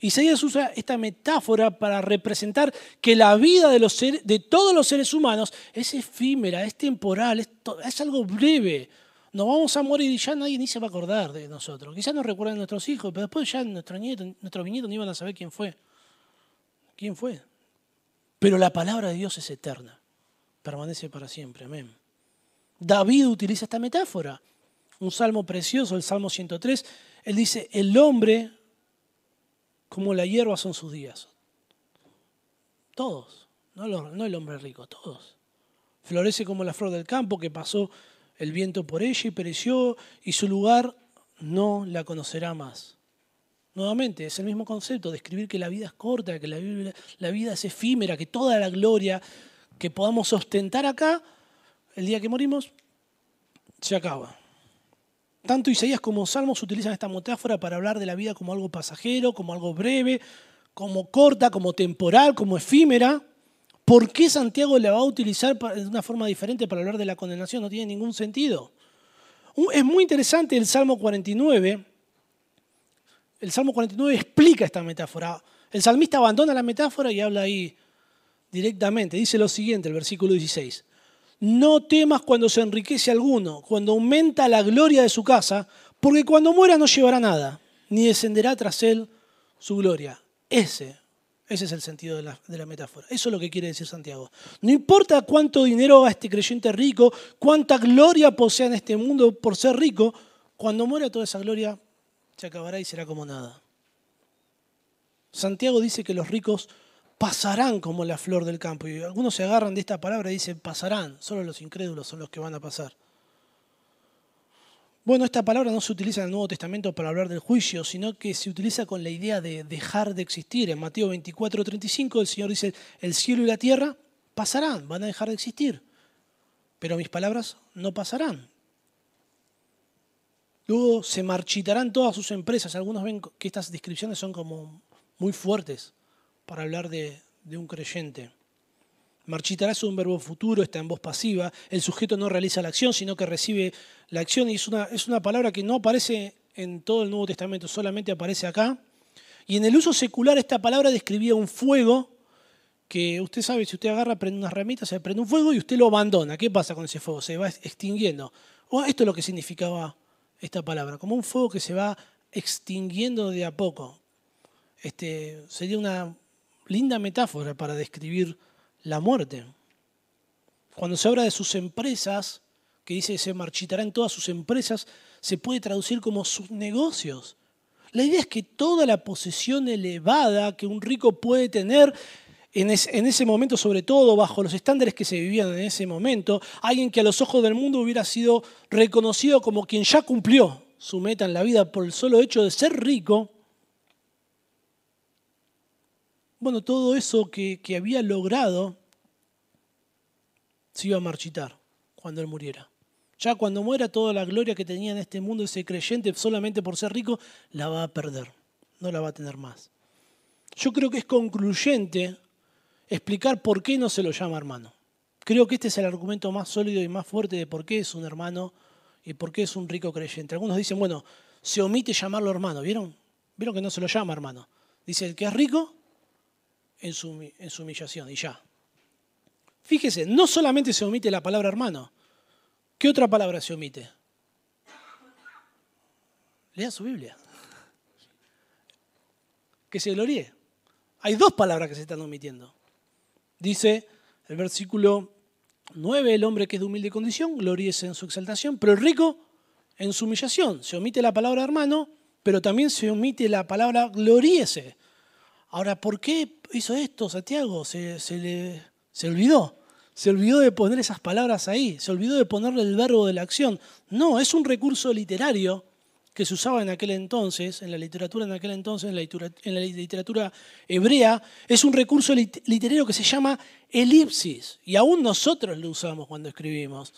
Isaías usa esta metáfora para representar que la vida de, los de todos los seres humanos es efímera, es temporal, es, algo breve. Nos vamos a morir y ya nadie ni se va a acordar de nosotros. Quizás nos recuerden nuestros hijos, pero después ya nuestros nietos, nuestros nietos no iban a saber quién fue. ¿Quién fue? Pero la palabra de Dios es eterna, permanece para siempre. Amén. David utiliza esta metáfora un salmo precioso, el Salmo 103. Él dice, el hombre como la hierba son sus días. Todos, no el hombre rico, todos. Florece como la flor del campo que pasó el viento por ella y pereció y su lugar no la conocerá más. Nuevamente, es el mismo concepto, describir que la vida es corta, que la la vida es efímera, que toda la gloria que podamos ostentar acá, el día que morimos, se acaba. Tanto Isaías como Salmos utilizan esta metáfora para hablar de la vida como algo pasajero, como algo breve, como corta, como temporal, como efímera. ¿Por qué Santiago la va a utilizar de una forma diferente para hablar de la condenación? No tiene ningún sentido. Es muy interesante el Salmo 49. El Salmo 49 explica esta metáfora. El salmista abandona la metáfora y habla ahí directamente. Dice lo siguiente, el versículo 16. No temas cuando se enriquece alguno, cuando aumenta la gloria de su casa, porque cuando muera no llevará nada, ni descenderá tras él su gloria. Ese ese es el sentido de la, metáfora. Eso es lo que quiere decir Santiago. No importa cuánto dinero haga este creyente rico, cuánta gloria posea en este mundo por ser rico, cuando muera toda esa gloria se acabará y será como nada. Santiago dice que los ricos pasarán como la flor del campo. Y algunos se agarran de esta palabra y dicen pasarán. Solo los incrédulos son los que van a pasar. Bueno, esta palabra no se utiliza en el Nuevo Testamento para hablar del juicio, sino que se utiliza con la idea de dejar de existir. En Mateo 24, 35 el Señor dice, el cielo y la tierra pasarán, van a dejar de existir, pero mis palabras no pasarán. Luego se marchitarán todas sus empresas. Algunos ven que estas descripciones son como muy fuertes para hablar de, un creyente. Marchitará es un verbo futuro, está en voz pasiva. El sujeto no realiza la acción, sino que recibe la acción. Y es una, es una palabra que no aparece en todo el Nuevo Testamento, solamente aparece acá. Y en el uso secular esta palabra describía un fuego que usted sabe, si usted agarra, prende unas ramitas, se prende un fuego y usted lo abandona. ¿Qué pasa con ese fuego? Se va extinguiendo. O esto es lo que significaba esta palabra, como un fuego que se va extinguiendo de a poco. Este, sería una linda metáfora para describir la muerte. Cuando se habla de sus empresas, que dice se marchitará en todas sus empresas, se puede traducir como sus negocios. La idea es que toda la posesión elevada que un rico puede tener en ese momento, sobre todo bajo los estándares que se vivían en ese momento, alguien que a los ojos del mundo hubiera sido reconocido como quien ya cumplió su meta en la vida por el solo hecho de ser rico, bueno, todo eso que, había logrado se iba a marchitar cuando él muriera. Ya cuando muera, toda la gloria que tenía en este mundo ese creyente solamente por ser rico, la va a perder, no la va a tener más. Yo creo que es concluyente explicar por qué no se lo llama hermano. Creo que este es el argumento más sólido y más fuerte de por qué es un hermano y por qué es un rico creyente. Algunos dicen, bueno, se omite llamarlo hermano, ¿vieron? ¿Vieron que no se lo llama hermano? Dice, el que es rico en su, humillación y ya. Fíjese, no solamente se omite la palabra hermano, ¿qué otra palabra se omite? Lea su Biblia. Que se gloríe. Hay dos palabras que se están omitiendo. Dice el versículo 9, el hombre que es de humilde condición, gloríese en su exaltación, pero el rico en su humillación. Se omite la palabra hermano, pero también se omite la palabra gloríese. Ahora, ¿por qué hizo esto Santiago? Se, le, se olvidó. Se olvidó de poner esas palabras ahí. Se olvidó de ponerle el verbo de la acción. No, es un recurso literario que se usaba en aquel entonces, en la literatura en aquel entonces, en la literatura, en la literatura hebrea, es un recurso literario que se llama elipsis. Y aún nosotros lo usamos cuando escribimos.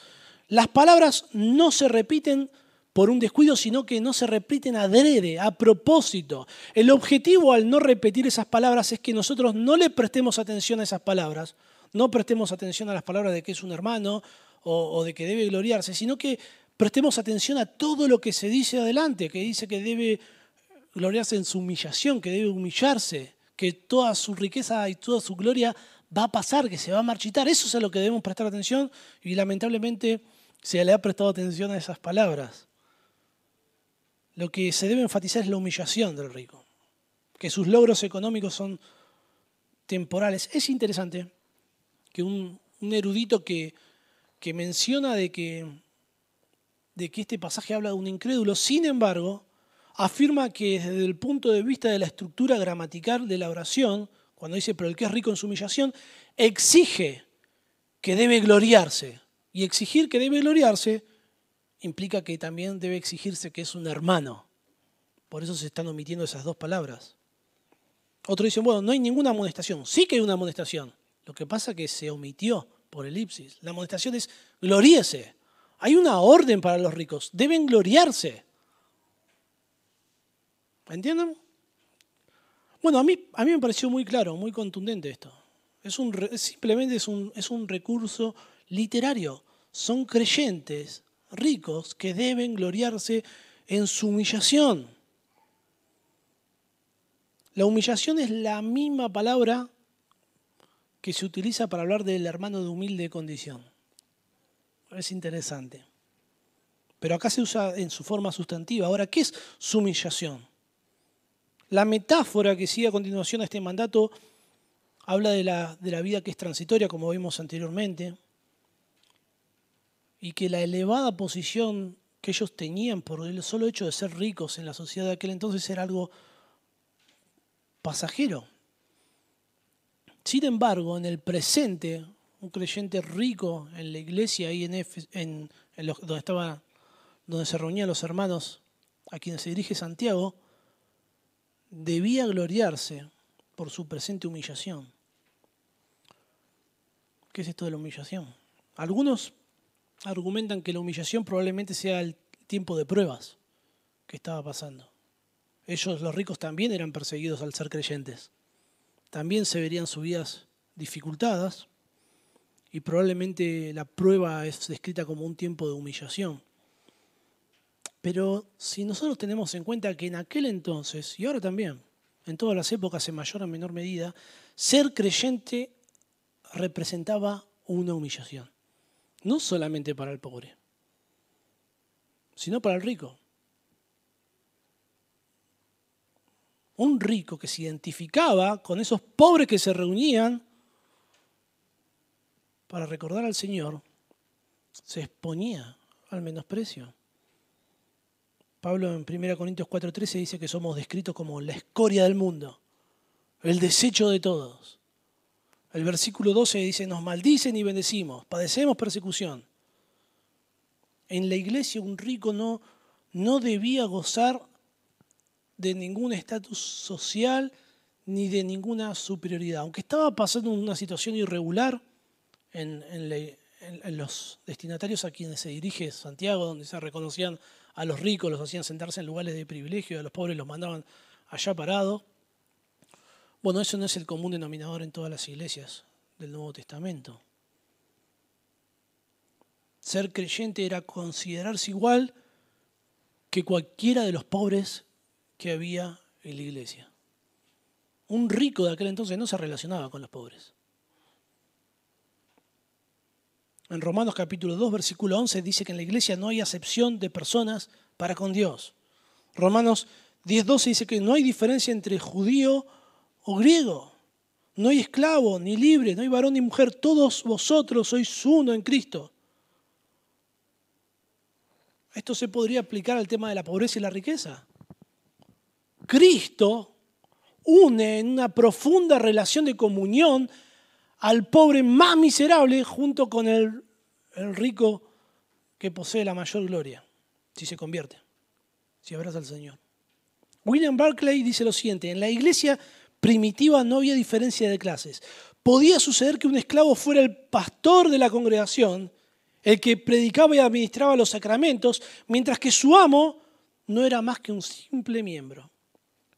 Las palabras no se repiten por un descuido, sino que no se repiten adrede, a propósito. El objetivo al no repetir esas palabras es que nosotros no le prestemos atención a esas palabras, no prestemos atención a las palabras de que es un hermano o, de que debe gloriarse, sino que prestemos atención a todo lo que se dice adelante, que dice que debe gloriarse en su humillación, que debe humillarse, que toda su riqueza y toda su gloria va a pasar, que se va a marchitar. Eso es a lo que debemos prestar atención y lamentablemente se le ha prestado atención a esas palabras lo que se debe enfatizar es la humillación del rico, que sus logros económicos son temporales. Es interesante que un, erudito que, menciona de que, de que este pasaje habla de un incrédulo, sin embargo, afirma que desde el punto de vista de la estructura gramatical de la oración, cuando dice, pero el que es rico en su humillación, exige que debe gloriarse. Y exigir que debe gloriarse implica que también debe exigirse que es un hermano. Por eso se están omitiendo esas dos palabras. Otros dicen, bueno, no hay ninguna amonestación. Sí que hay una amonestación. Lo que pasa es que se omitió por elipsis. La amonestación es gloríese. Hay una orden para los ricos. Deben gloriarse. ¿Entienden? Bueno, a mí, a mí me pareció muy claro, muy contundente esto. Es un, simplemente es un, es un recurso literario. Son creyentes ricos que deben gloriarse en su humillación. La humillación es la misma palabra que se utiliza para hablar del hermano de humilde condición. Es interesante. Pero acá se usa en su forma sustantiva. Ahora, ¿qué es su humillación? La metáfora que sigue a continuación a este mandato habla de la, de la vida que es transitoria, como vimos anteriormente, y que la elevada posición que ellos tenían por el solo hecho de ser ricos en la sociedad de aquel entonces era algo pasajero. Sin embargo, en el presente, un creyente rico en la iglesia, ahí en, en, donde, estaba, donde se reunían los hermanos a quienes se dirige Santiago, debía gloriarse por su presente humillación. ¿Qué es esto de la humillación? Algunos argumentan que la humillación probablemente sea el tiempo de pruebas que estaba pasando. Ellos, los ricos, también eran perseguidos al ser creyentes. También se verían sus vidas dificultadas y probablemente la prueba es descrita como un tiempo de humillación. Pero si nosotros tenemos en cuenta que en aquel entonces, y ahora también, en todas las épocas en mayor o menor medida, ser creyente representaba una humillación. No solamente para el pobre, sino para el rico. Un rico que se identificaba con esos pobres que se reunían para recordar al Señor, se exponía al menosprecio. Pablo en 1 Corintios 4:13 dice que somos descritos como la escoria del mundo, el desecho de todos. El versículo 12 dice, nos maldicen y bendecimos, padecemos persecución. En la iglesia un rico no, no debía gozar de ningún estatus social ni de ninguna superioridad. Aunque estaba pasando una situación irregular en, en los destinatarios a quienes se dirige Santiago, donde se reconocían a los ricos los hacían sentarse en lugares de privilegio, a los pobres los mandaban allá parados. Bueno, eso no es el común denominador en todas las iglesias del Nuevo Testamento. Ser creyente era considerarse igual que cualquiera de los pobres que había en la iglesia. Un rico de aquel entonces no se relacionaba con los pobres. En Romanos capítulo 2, versículo 11 dice que en la iglesia no hay acepción de personas para con Dios. Romanos 10, 12 dice que no hay diferencia entre judío o griego. No hay esclavo ni libre, no hay varón ni mujer. Todos vosotros sois uno en Cristo. Esto se podría aplicar al tema de la pobreza y la riqueza. Cristo une en una profunda relación de comunión al pobre más miserable junto con el, rico que posee la mayor gloria, si se convierte, si abraza al Señor. William Barclay dice lo siguiente, en la iglesia primitiva no había diferencia de clases. Podía suceder que un esclavo fuera el pastor de la congregación, el que predicaba y administraba los sacramentos, mientras que su amo no era más que un simple miembro.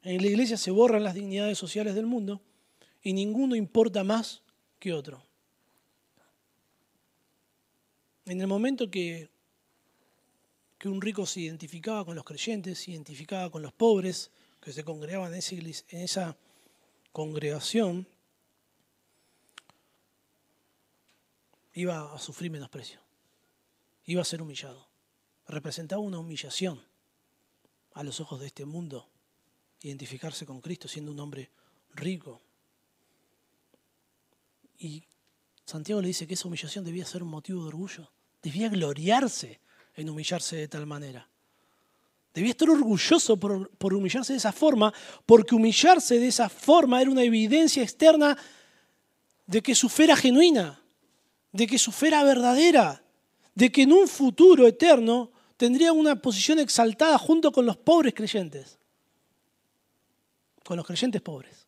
En la iglesia se borran las dignidades sociales del mundo y ninguno importa más que otro. En el momento que, que un rico se identificaba con los creyentes, se identificaba con los pobres que se congregaban en en esa congregación, iba a sufrir menosprecio, iba a ser humillado. Representaba una humillación a los ojos de este mundo, identificarse con Cristo siendo un hombre rico, y Santiago le dice que esa humillación debía ser un motivo de orgullo, debía gloriarse en humillarse de tal manera. Debía estar orgulloso por, humillarse de esa forma, porque humillarse de esa forma era una evidencia externa de que su fe era genuina, de que su fe era verdadera, de que en un futuro eterno tendría una posición exaltada junto con los pobres creyentes, con los creyentes pobres.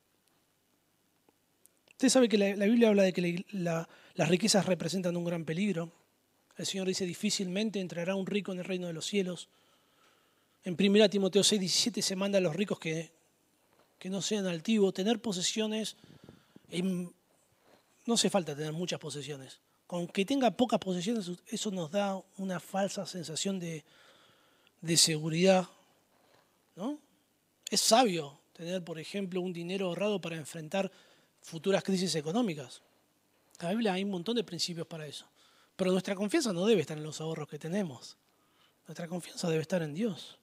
Usted sabe que la, Biblia habla de que las riquezas representan un gran peligro. El Señor dice, difícilmente entrará un rico en el reino de los cielos. En 1 Timoteo 6, 17 se manda a los ricos que, que no sean altivos, tener posesiones. no hace falta tener muchas posesiones. Con que tenga pocas posesiones, eso nos da una falsa sensación de, de seguridad. ¿no? Es sabio tener, por ejemplo, un dinero ahorrado para enfrentar futuras crisis económicas. En la Biblia hay un montón de principios para eso. Pero nuestra confianza no debe estar en los ahorros que tenemos. Nuestra confianza debe estar en Dios.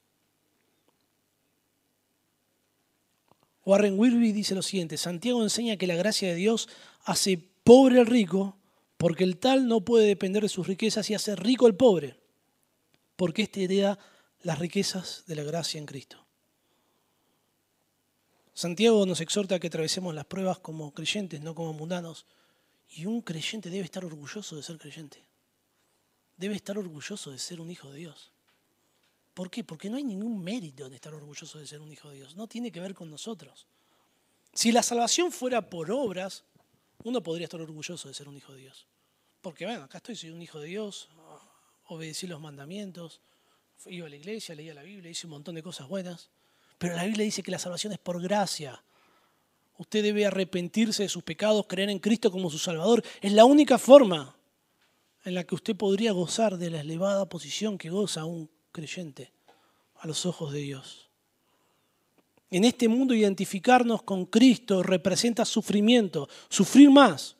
Warren Wirby dice lo siguiente, Santiago enseña que la gracia de Dios hace pobre al rico porque el tal no puede depender de sus riquezas y hace rico al pobre, porque éste hereda las riquezas de la gracia en Cristo. Santiago nos exhorta a que atravesemos las pruebas como creyentes, no como mundanos. Y un creyente debe estar orgulloso de ser creyente. Debe estar orgulloso de ser un hijo de Dios. ¿Por qué? Porque no hay ningún mérito en estar orgulloso de ser un hijo de Dios. No tiene que ver con nosotros. Si la salvación fuera por obras, uno podría estar orgulloso de ser un hijo de Dios. Porque, bueno, acá estoy, soy un hijo de Dios, obedecí los mandamientos, iba a la iglesia, leía la Biblia, hice un montón de cosas buenas. Pero la Biblia dice que la salvación es por gracia. Usted debe arrepentirse de sus pecados, creer en Cristo como su Salvador. Es la única forma en la que usted podría gozar de la elevada posición que goza un creyente a los ojos de Dios. En este mundo identificarnos con Cristo representa sufrimiento, sufrir más.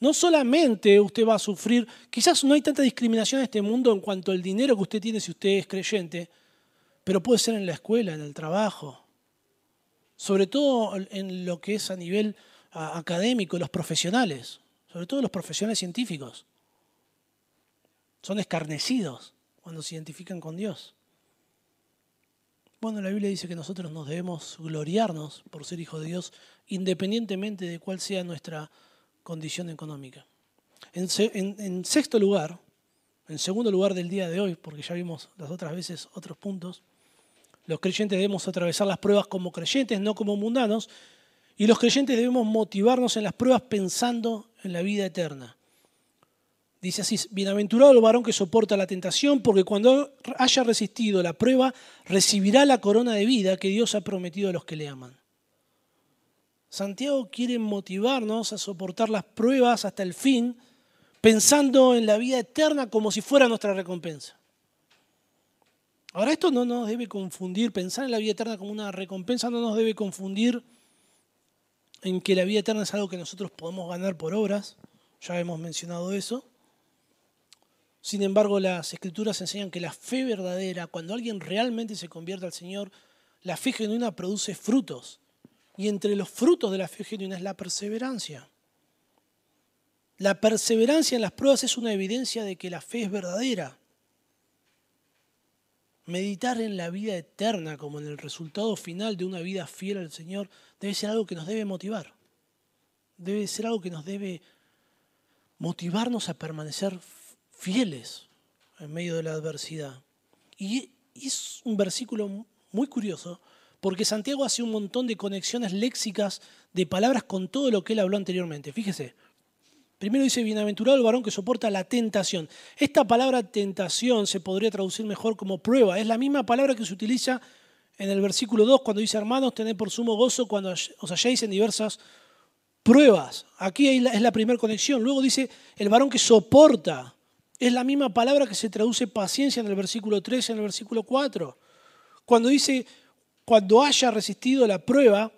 No solamente usted va a sufrir, quizás no hay tanta discriminación en este mundo en cuanto al dinero que usted tiene si usted es creyente, pero puede ser en la escuela, en el trabajo, sobre todo en lo que es a nivel académico, los profesionales, sobre todo los profesionales científicos. Son escarnecidos cuando se identifican con Dios. Bueno, la Biblia dice que nosotros nos debemos gloriarnos por ser hijos de Dios, independientemente de cuál sea nuestra condición económica. En, sexto lugar, en segundo lugar del día de hoy, porque ya vimos las otras veces otros puntos, los creyentes debemos atravesar las pruebas como creyentes, no como mundanos, y los creyentes debemos motivarnos en las pruebas pensando en la vida eterna. Dice así, bienaventurado el varón que soporta la tentación, porque cuando haya resistido la prueba, recibirá la corona de vida que Dios ha prometido a los que le aman. Santiago quiere motivarnos a soportar las pruebas hasta el fin, pensando en la vida eterna como si fuera nuestra recompensa. Ahora, esto no nos debe confundir, pensar en la vida eterna como una recompensa no nos debe confundir en que la vida eterna es algo que nosotros podemos ganar por obras, ya hemos mencionado eso. Sin embargo, las escrituras enseñan que la fe verdadera, cuando alguien realmente se convierte al Señor, la fe genuina produce frutos. Y entre los frutos de la fe genuina es la perseverancia. La perseverancia en las pruebas es una evidencia de que la fe es verdadera. Meditar en la vida eterna como en el resultado final de una vida fiel al Señor debe ser algo que nos debe motivar. Debe ser algo que nos debe motivarnos a permanecer fieles en medio de la adversidad. Y es un versículo muy curioso porque Santiago hace un montón de conexiones léxicas de palabras con todo lo que él habló anteriormente. Fíjese, primero dice, bienaventurado el varón que soporta la tentación. Esta palabra tentación se podría traducir mejor como prueba. Es la misma palabra que se utiliza en el versículo 2 cuando dice, hermanos, tened por sumo gozo cuando os halléis en diversas pruebas. Aquí es la primera conexión. Luego dice, el varón que soporta. Es la misma palabra que se traduce paciencia en el versículo 3 y en el versículo 4. Cuando dice cuando haya resistido la prueba,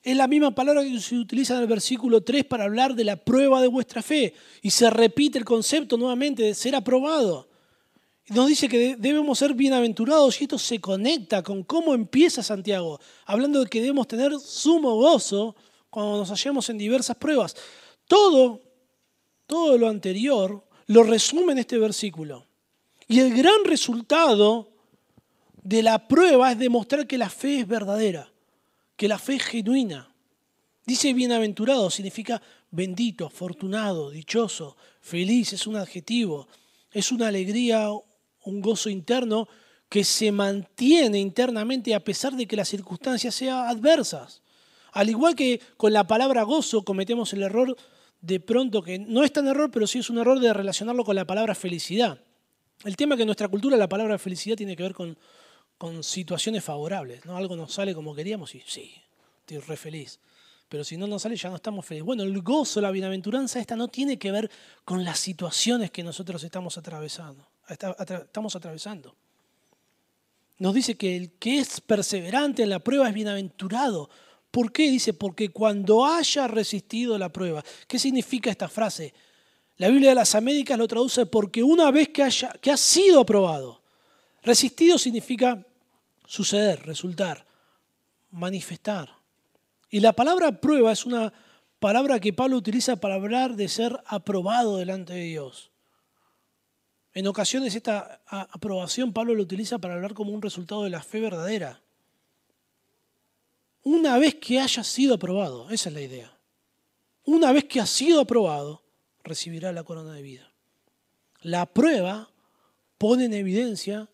es la misma palabra que se utiliza en el versículo 3 para hablar de la prueba de vuestra fe. Y se repite el concepto nuevamente de ser aprobado. Nos dice que debemos ser bienaventurados y esto se conecta con cómo empieza Santiago, hablando de que debemos tener sumo gozo cuando nos hallemos en diversas pruebas. Todo, todo lo anterior lo resume en este versículo. Y el gran resultado de la prueba es demostrar que la fe es verdadera, que la fe es genuina. Dice bienaventurado, significa bendito, afortunado, dichoso, feliz, es un adjetivo, es una alegría, un gozo interno que se mantiene internamente a pesar de que las circunstancias sean adversas. Al igual que con la palabra gozo cometemos el error de pronto, que no es tan error, pero sí es un error de relacionarlo con la palabra felicidad. El tema es que en nuestra cultura la palabra felicidad tiene que ver con, con situaciones favorables. ¿no? Algo nos sale como queríamos y sí, estoy re feliz. Pero si no nos sale ya no estamos felices. Bueno, el gozo, la bienaventuranza esta no tiene que ver con las situaciones que nosotros estamos atravesando. Estamos atravesando. Nos dice que el que es perseverante en la prueba es bienaventurado. ¿Por qué? Dice, porque cuando haya resistido la prueba. ¿Qué significa esta frase? La Biblia de las Américas lo traduce porque una vez que, haya, que ha sido aprobado. Resistido significa suceder, resultar, manifestar. Y la palabra prueba es una palabra que Pablo utiliza para hablar de ser aprobado delante de Dios. En ocasiones esta aprobación Pablo lo utiliza para hablar como un resultado de la fe verdadera. Una vez que haya sido aprobado, esa es la idea. Una vez que ha sido aprobado, recibirá la corona de vida. La prueba pone en evidencia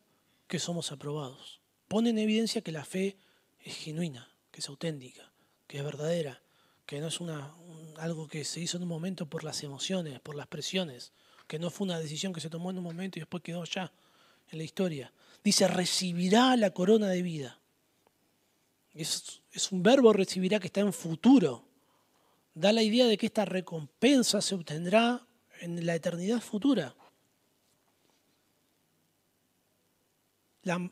que somos aprobados. Pone en evidencia que la fe es genuina, que es auténtica, que es verdadera, que no es una, algo que se hizo en un momento por las emociones, por las presiones, que no fue una decisión que se tomó en un momento y después quedó ya en la historia. Dice, recibirá la corona de vida. Es, un verbo recibirá que está en futuro. Da la idea de que esta recompensa se obtendrá en la eternidad futura. La,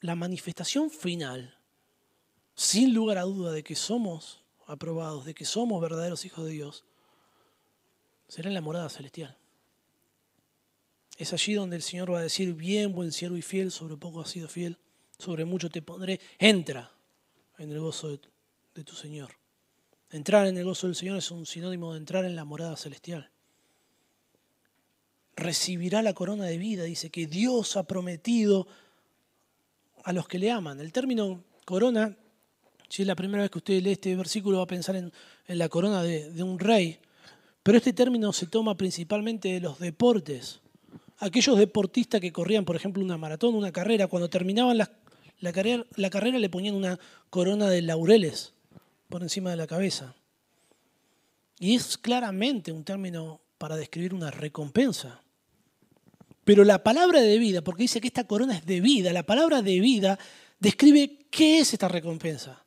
la manifestación final, sin lugar a duda de que somos aprobados, de que somos verdaderos hijos de Dios, será en la morada celestial. Es allí donde el Señor va a decir, bien, buen siervo y fiel, sobre poco has sido fiel, sobre mucho te pondré, entra en el gozo de, tu Señor. Entrar en el gozo del Señor es un sinónimo de entrar en la morada celestial. Recibirá la corona de vida, dice que Dios ha prometido a los que le aman. El término corona, si es la primera vez que usted lee este versículo, va a pensar en, la corona de un rey, pero este término se toma principalmente de los deportes aquellos deportistas que corrían, por ejemplo, una maratón, una carrera, cuando terminaban la, carrera, le ponían una corona de laureles por encima de la cabeza. Y es claramente un término para describir una recompensa. Pero la palabra de vida, porque dice que esta corona es de vida, la palabra de vida describe qué es esta recompensa.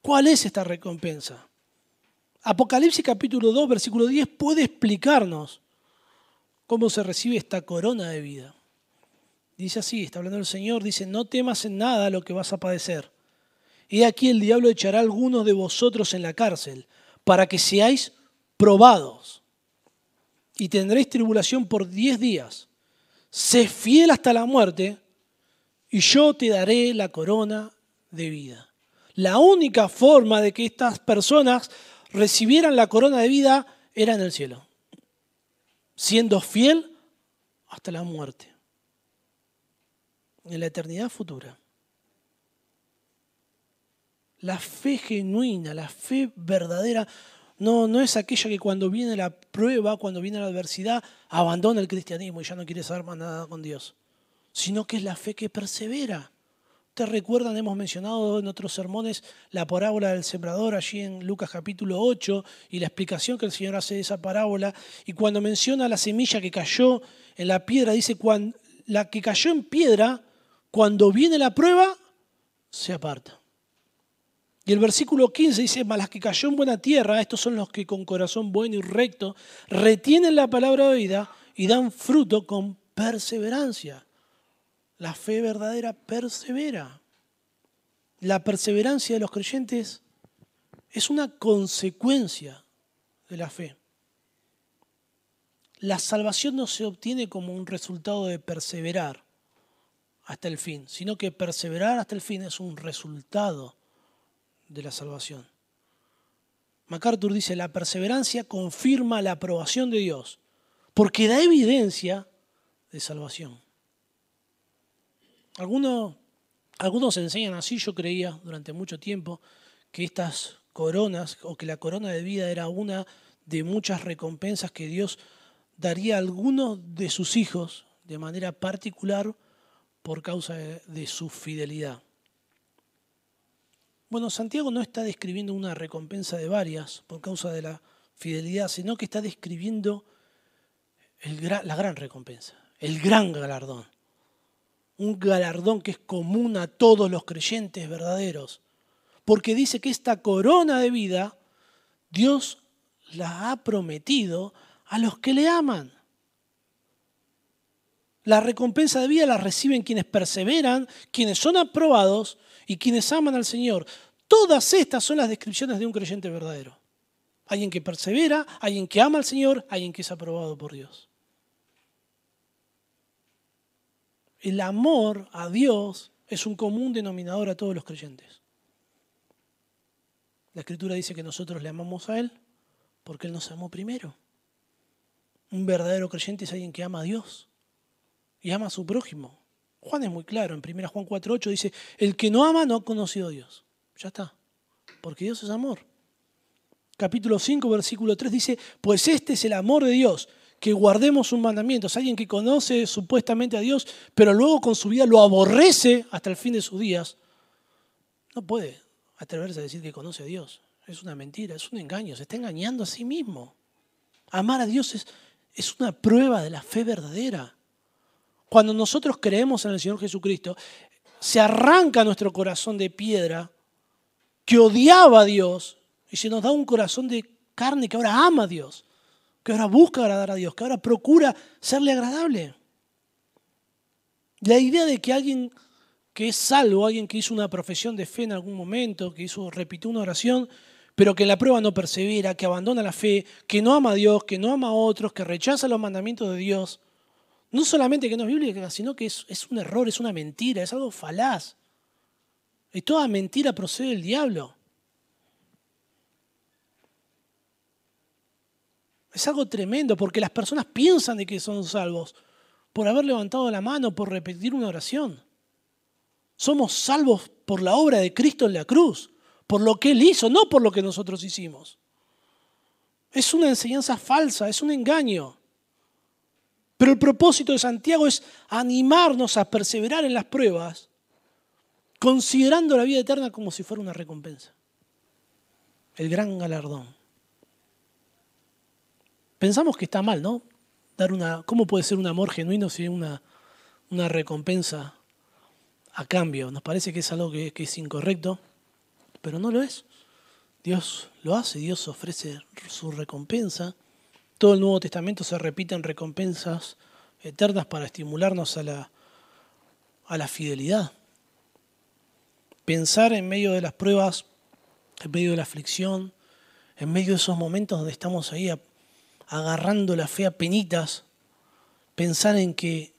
¿Cuál es esta recompensa? Apocalipsis capítulo 2, versículo 10 puede explicarnos cómo se recibe esta corona de vida. Dice así, está hablando el Señor, dice, no temas en nada lo que vas a padecer. Y aquí el diablo echará a algunos de vosotros en la cárcel, para que seáis probados. Y tendréis tribulación por diez días. Sé fiel hasta la muerte, y yo te daré la corona de vida. La única forma de que estas personas recibieran la corona de vida era en el cielo siendo fiel hasta la muerte, en la eternidad futura. La fe genuina, la fe verdadera, no, no es aquella que cuando viene la prueba, cuando viene la adversidad, abandona el cristianismo y ya no quiere saber más nada con Dios, sino que es la fe que persevera te recuerdan, hemos mencionado en otros sermones la parábola del sembrador allí en Lucas capítulo 8 y la explicación que el Señor hace de esa parábola. Y cuando menciona la semilla que cayó en la piedra, dice, cuando, la que cayó en piedra, cuando viene la prueba, se aparta. Y el versículo 15 dice, mas las que cayó en buena tierra, estos son los que con corazón bueno y recto retienen la palabra vida y dan fruto con perseverancia. La fe verdadera persevera. La perseverancia de los creyentes es una consecuencia de la fe. La salvación no se obtiene como un resultado de perseverar hasta el fin, sino que perseverar hasta el fin es un resultado de la salvación. MacArthur dice, la perseverancia confirma la aprobación de Dios porque da evidencia de salvación. Algunos, algunos enseñan así, yo creía durante mucho tiempo que estas coronas o que la corona de vida era una de muchas recompensas que Dios daría a algunos de sus hijos de manera particular por causa de, su fidelidad. Bueno, Santiago no está describiendo una recompensa de varias por causa de la fidelidad, sino que está describiendo la gran recompensa, el gran galardón. Un galardón que es común a todos los creyentes verdaderos. Porque dice que esta corona de vida Dios la ha prometido a los que le aman. La recompensa de vida la reciben quienes perseveran, quienes son aprobados y quienes aman al Señor. Todas estas son las descripciones de un creyente verdadero. Alguien que persevera, alguien que ama al Señor, alguien que es aprobado por Dios. El amor a Dios es un común denominador a todos los creyentes. La Escritura dice que nosotros le amamos a Él porque Él nos amó primero. Un verdadero creyente es alguien que ama a Dios y ama a su prójimo. Juan es muy claro, en 1 Juan 4.8 dice, el que no ama no ha conocido a Dios. Ya está, porque Dios es amor. Capítulo 5, versículo 3 dice, pues este es el amor de Dios, que guardemos sus mandamientos. Alguien que conoce supuestamente a Dios, pero luego con su vida lo aborrece hasta el fin de sus días, no puede atreverse a decir que conoce a Dios. Es una mentira, es un engaño, se está engañando a sí mismo. Amar a Dios es, es una prueba de la fe verdadera. Cuando nosotros creemos en el Señor Jesucristo, se arranca nuestro corazón de piedra que odiaba a Dios y se nos da un corazón de carne que ahora ama a Dios, que ahora busca agradar a Dios, que ahora procura serle agradable. La idea de que alguien que es salvo, alguien que hizo una profesión de fe en algún momento, que hizo, repitió una oración, pero que en la prueba no persevera, que abandona la fe, que no ama a Dios, que no ama a otros, que rechaza los mandamientos de Dios, no solamente que no es bíblica, sino que es, un error, es una mentira, es algo falaz. Y toda mentira procede del diablo. Es algo tremendo porque las personas piensan de que son salvos por haber levantado la mano, por repetir una oración. Somos salvos por la obra de Cristo en la cruz, por lo que Él hizo, no por lo que nosotros hicimos. Es una enseñanza falsa, es un engaño. Pero el propósito de Santiago es animarnos a perseverar en las pruebas, considerando la vida eterna como si fuera una recompensa. El gran galardón. Pensamos que está mal, ¿no? Dar una, ¿Cómo puede ser un amor genuino si una, recompensa a cambio? Nos parece que es algo que es incorrecto, pero no lo es. Dios lo hace, Dios ofrece su recompensa. Todo el Nuevo Testamento se repiten recompensas eternas para estimularnos a la, a la fidelidad. Pensar en medio de las pruebas, en medio de la aflicción, en medio de esos momentos donde estamos ahí agarrando la fe a penitas, pensar en que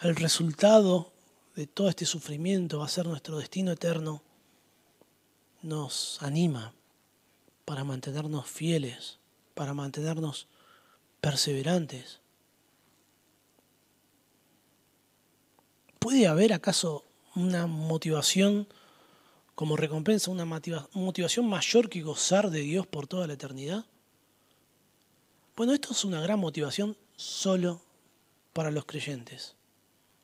el resultado de todo este sufrimiento va a ser nuestro destino eterno, nos anima para mantenernos fieles, para mantenernos perseverantes. ¿Puede haber acaso una motivación como recompensa, una motivación mayor que gozar de Dios por toda la eternidad? Bueno, esto es una gran motivación solo para los creyentes.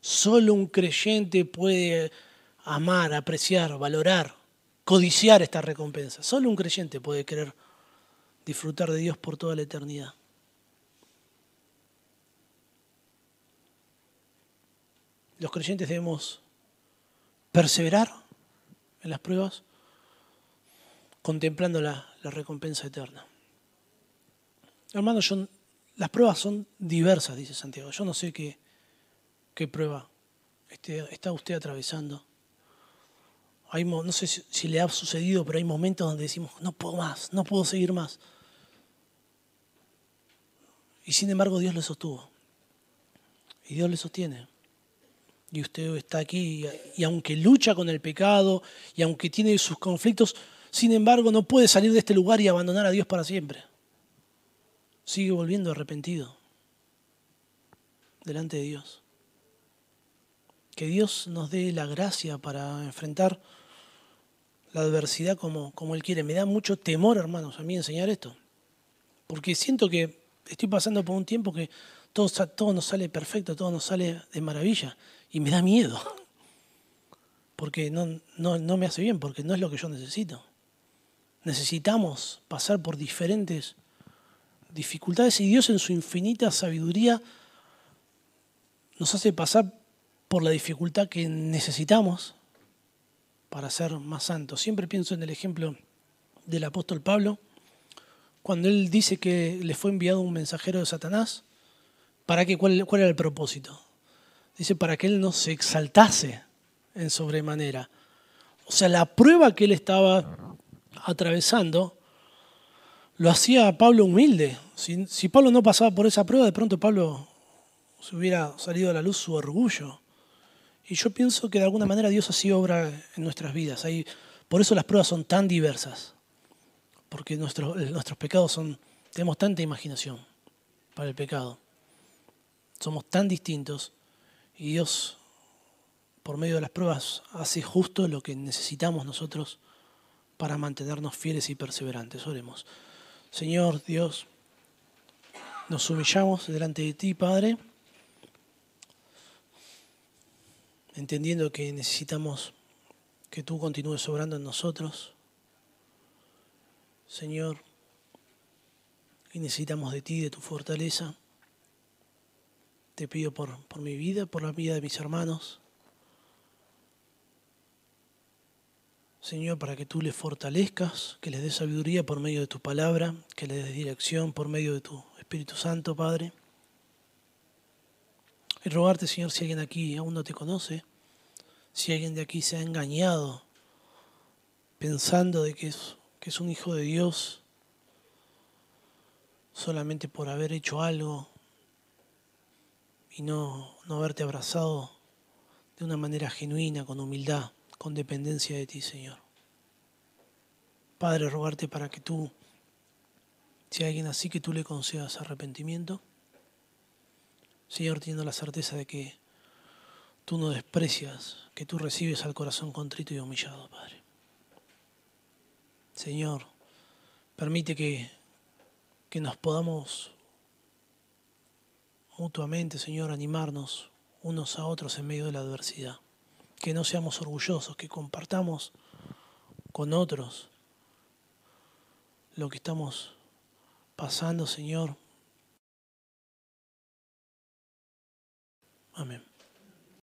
Solo un creyente puede amar, apreciar, valorar, codiciar esta recompensa. Solo un creyente puede querer disfrutar de Dios por toda la eternidad. Los creyentes debemos perseverar en las pruebas contemplando la, recompensa eterna. Hermano, las pruebas son diversas, dice Santiago. Yo no sé qué, prueba está usted atravesando. No sé si, si le ha sucedido, pero hay momentos donde decimos, no puedo más, no puedo seguir más. Y sin embargo Dios le sostuvo. Y Dios le sostiene y usted está aquí y, aunque lucha con el pecado y aunque tiene sus conflictos, sin embargo no puede salir de este lugar y abandonar a Dios para siempre. Sigue volviendo arrepentido. delante de Dios. Que Dios nos dé la gracia para enfrentar la adversidad como, como Él quiere. Me da mucho temor, hermanos, a mí enseñar esto. Porque siento que estoy pasando por un tiempo que todo, todo nos sale perfecto, todo nos sale de maravilla. Y me da miedo. Porque no, no, me hace bien, porque no es lo que yo necesito. Necesitamos pasar por diferentes dificultades y Dios en su infinita sabiduría nos hace pasar por la dificultad que necesitamos para ser más santos. Siempre pienso en el ejemplo del apóstol Pablo, cuando él dice que le fue enviado un mensajero de Satanás, ¿para qué? ¿Cuál, cuál era el propósito? Dice, para que él no se exaltase en sobremanera. O sea, la prueba que él estaba atravesando lo hacía Pablo humilde. Si, Pablo no pasaba por esa prueba, de pronto Pablo se hubiera salido a la luz su orgullo. Y yo pienso que de alguna manera Dios así obra en nuestras vidas. Por eso las pruebas son tan diversas. Porque nuestros pecados son, tenemos tanta imaginación para el pecado. Somos tan distintos y Dios, por medio de las pruebas, hace justo lo que necesitamos nosotros para mantenernos fieles y perseverantes. Oremos. Señor Dios, nos humillamos delante de ti, Padre. entendiendo que necesitamos que tú continúes obrando en nosotros. Señor, y necesitamos de ti, de tu fortaleza. Te pido por, por mi vida, por la vida de mis hermanos. Señor, para que tú les fortalezcas, que les des sabiduría por medio de tu palabra, que les des dirección por medio de tu Espíritu Santo, Padre. Y rogarte, Señor, si alguien aquí aún no te conoce, si alguien de aquí se ha engañado pensando de que es, que es un hijo de Dios solamente por haber hecho algo y no, no haberte abrazado de una manera genuina, con humildad, con dependencia de ti, Señor. Padre, rogarte para que tú, si hay alguien así, que tú le concedas arrepentimiento. Señor, teniendo la certeza de que tú no desprecias, que tú recibes al corazón contrito y humillado, Padre. Señor, permite que, que nos podamos mutuamente, Señor, animarnos unos a otros en medio de la adversidad. Que no seamos orgullosos, que compartamos con otros lo que estamos pasando, Señor, Amén.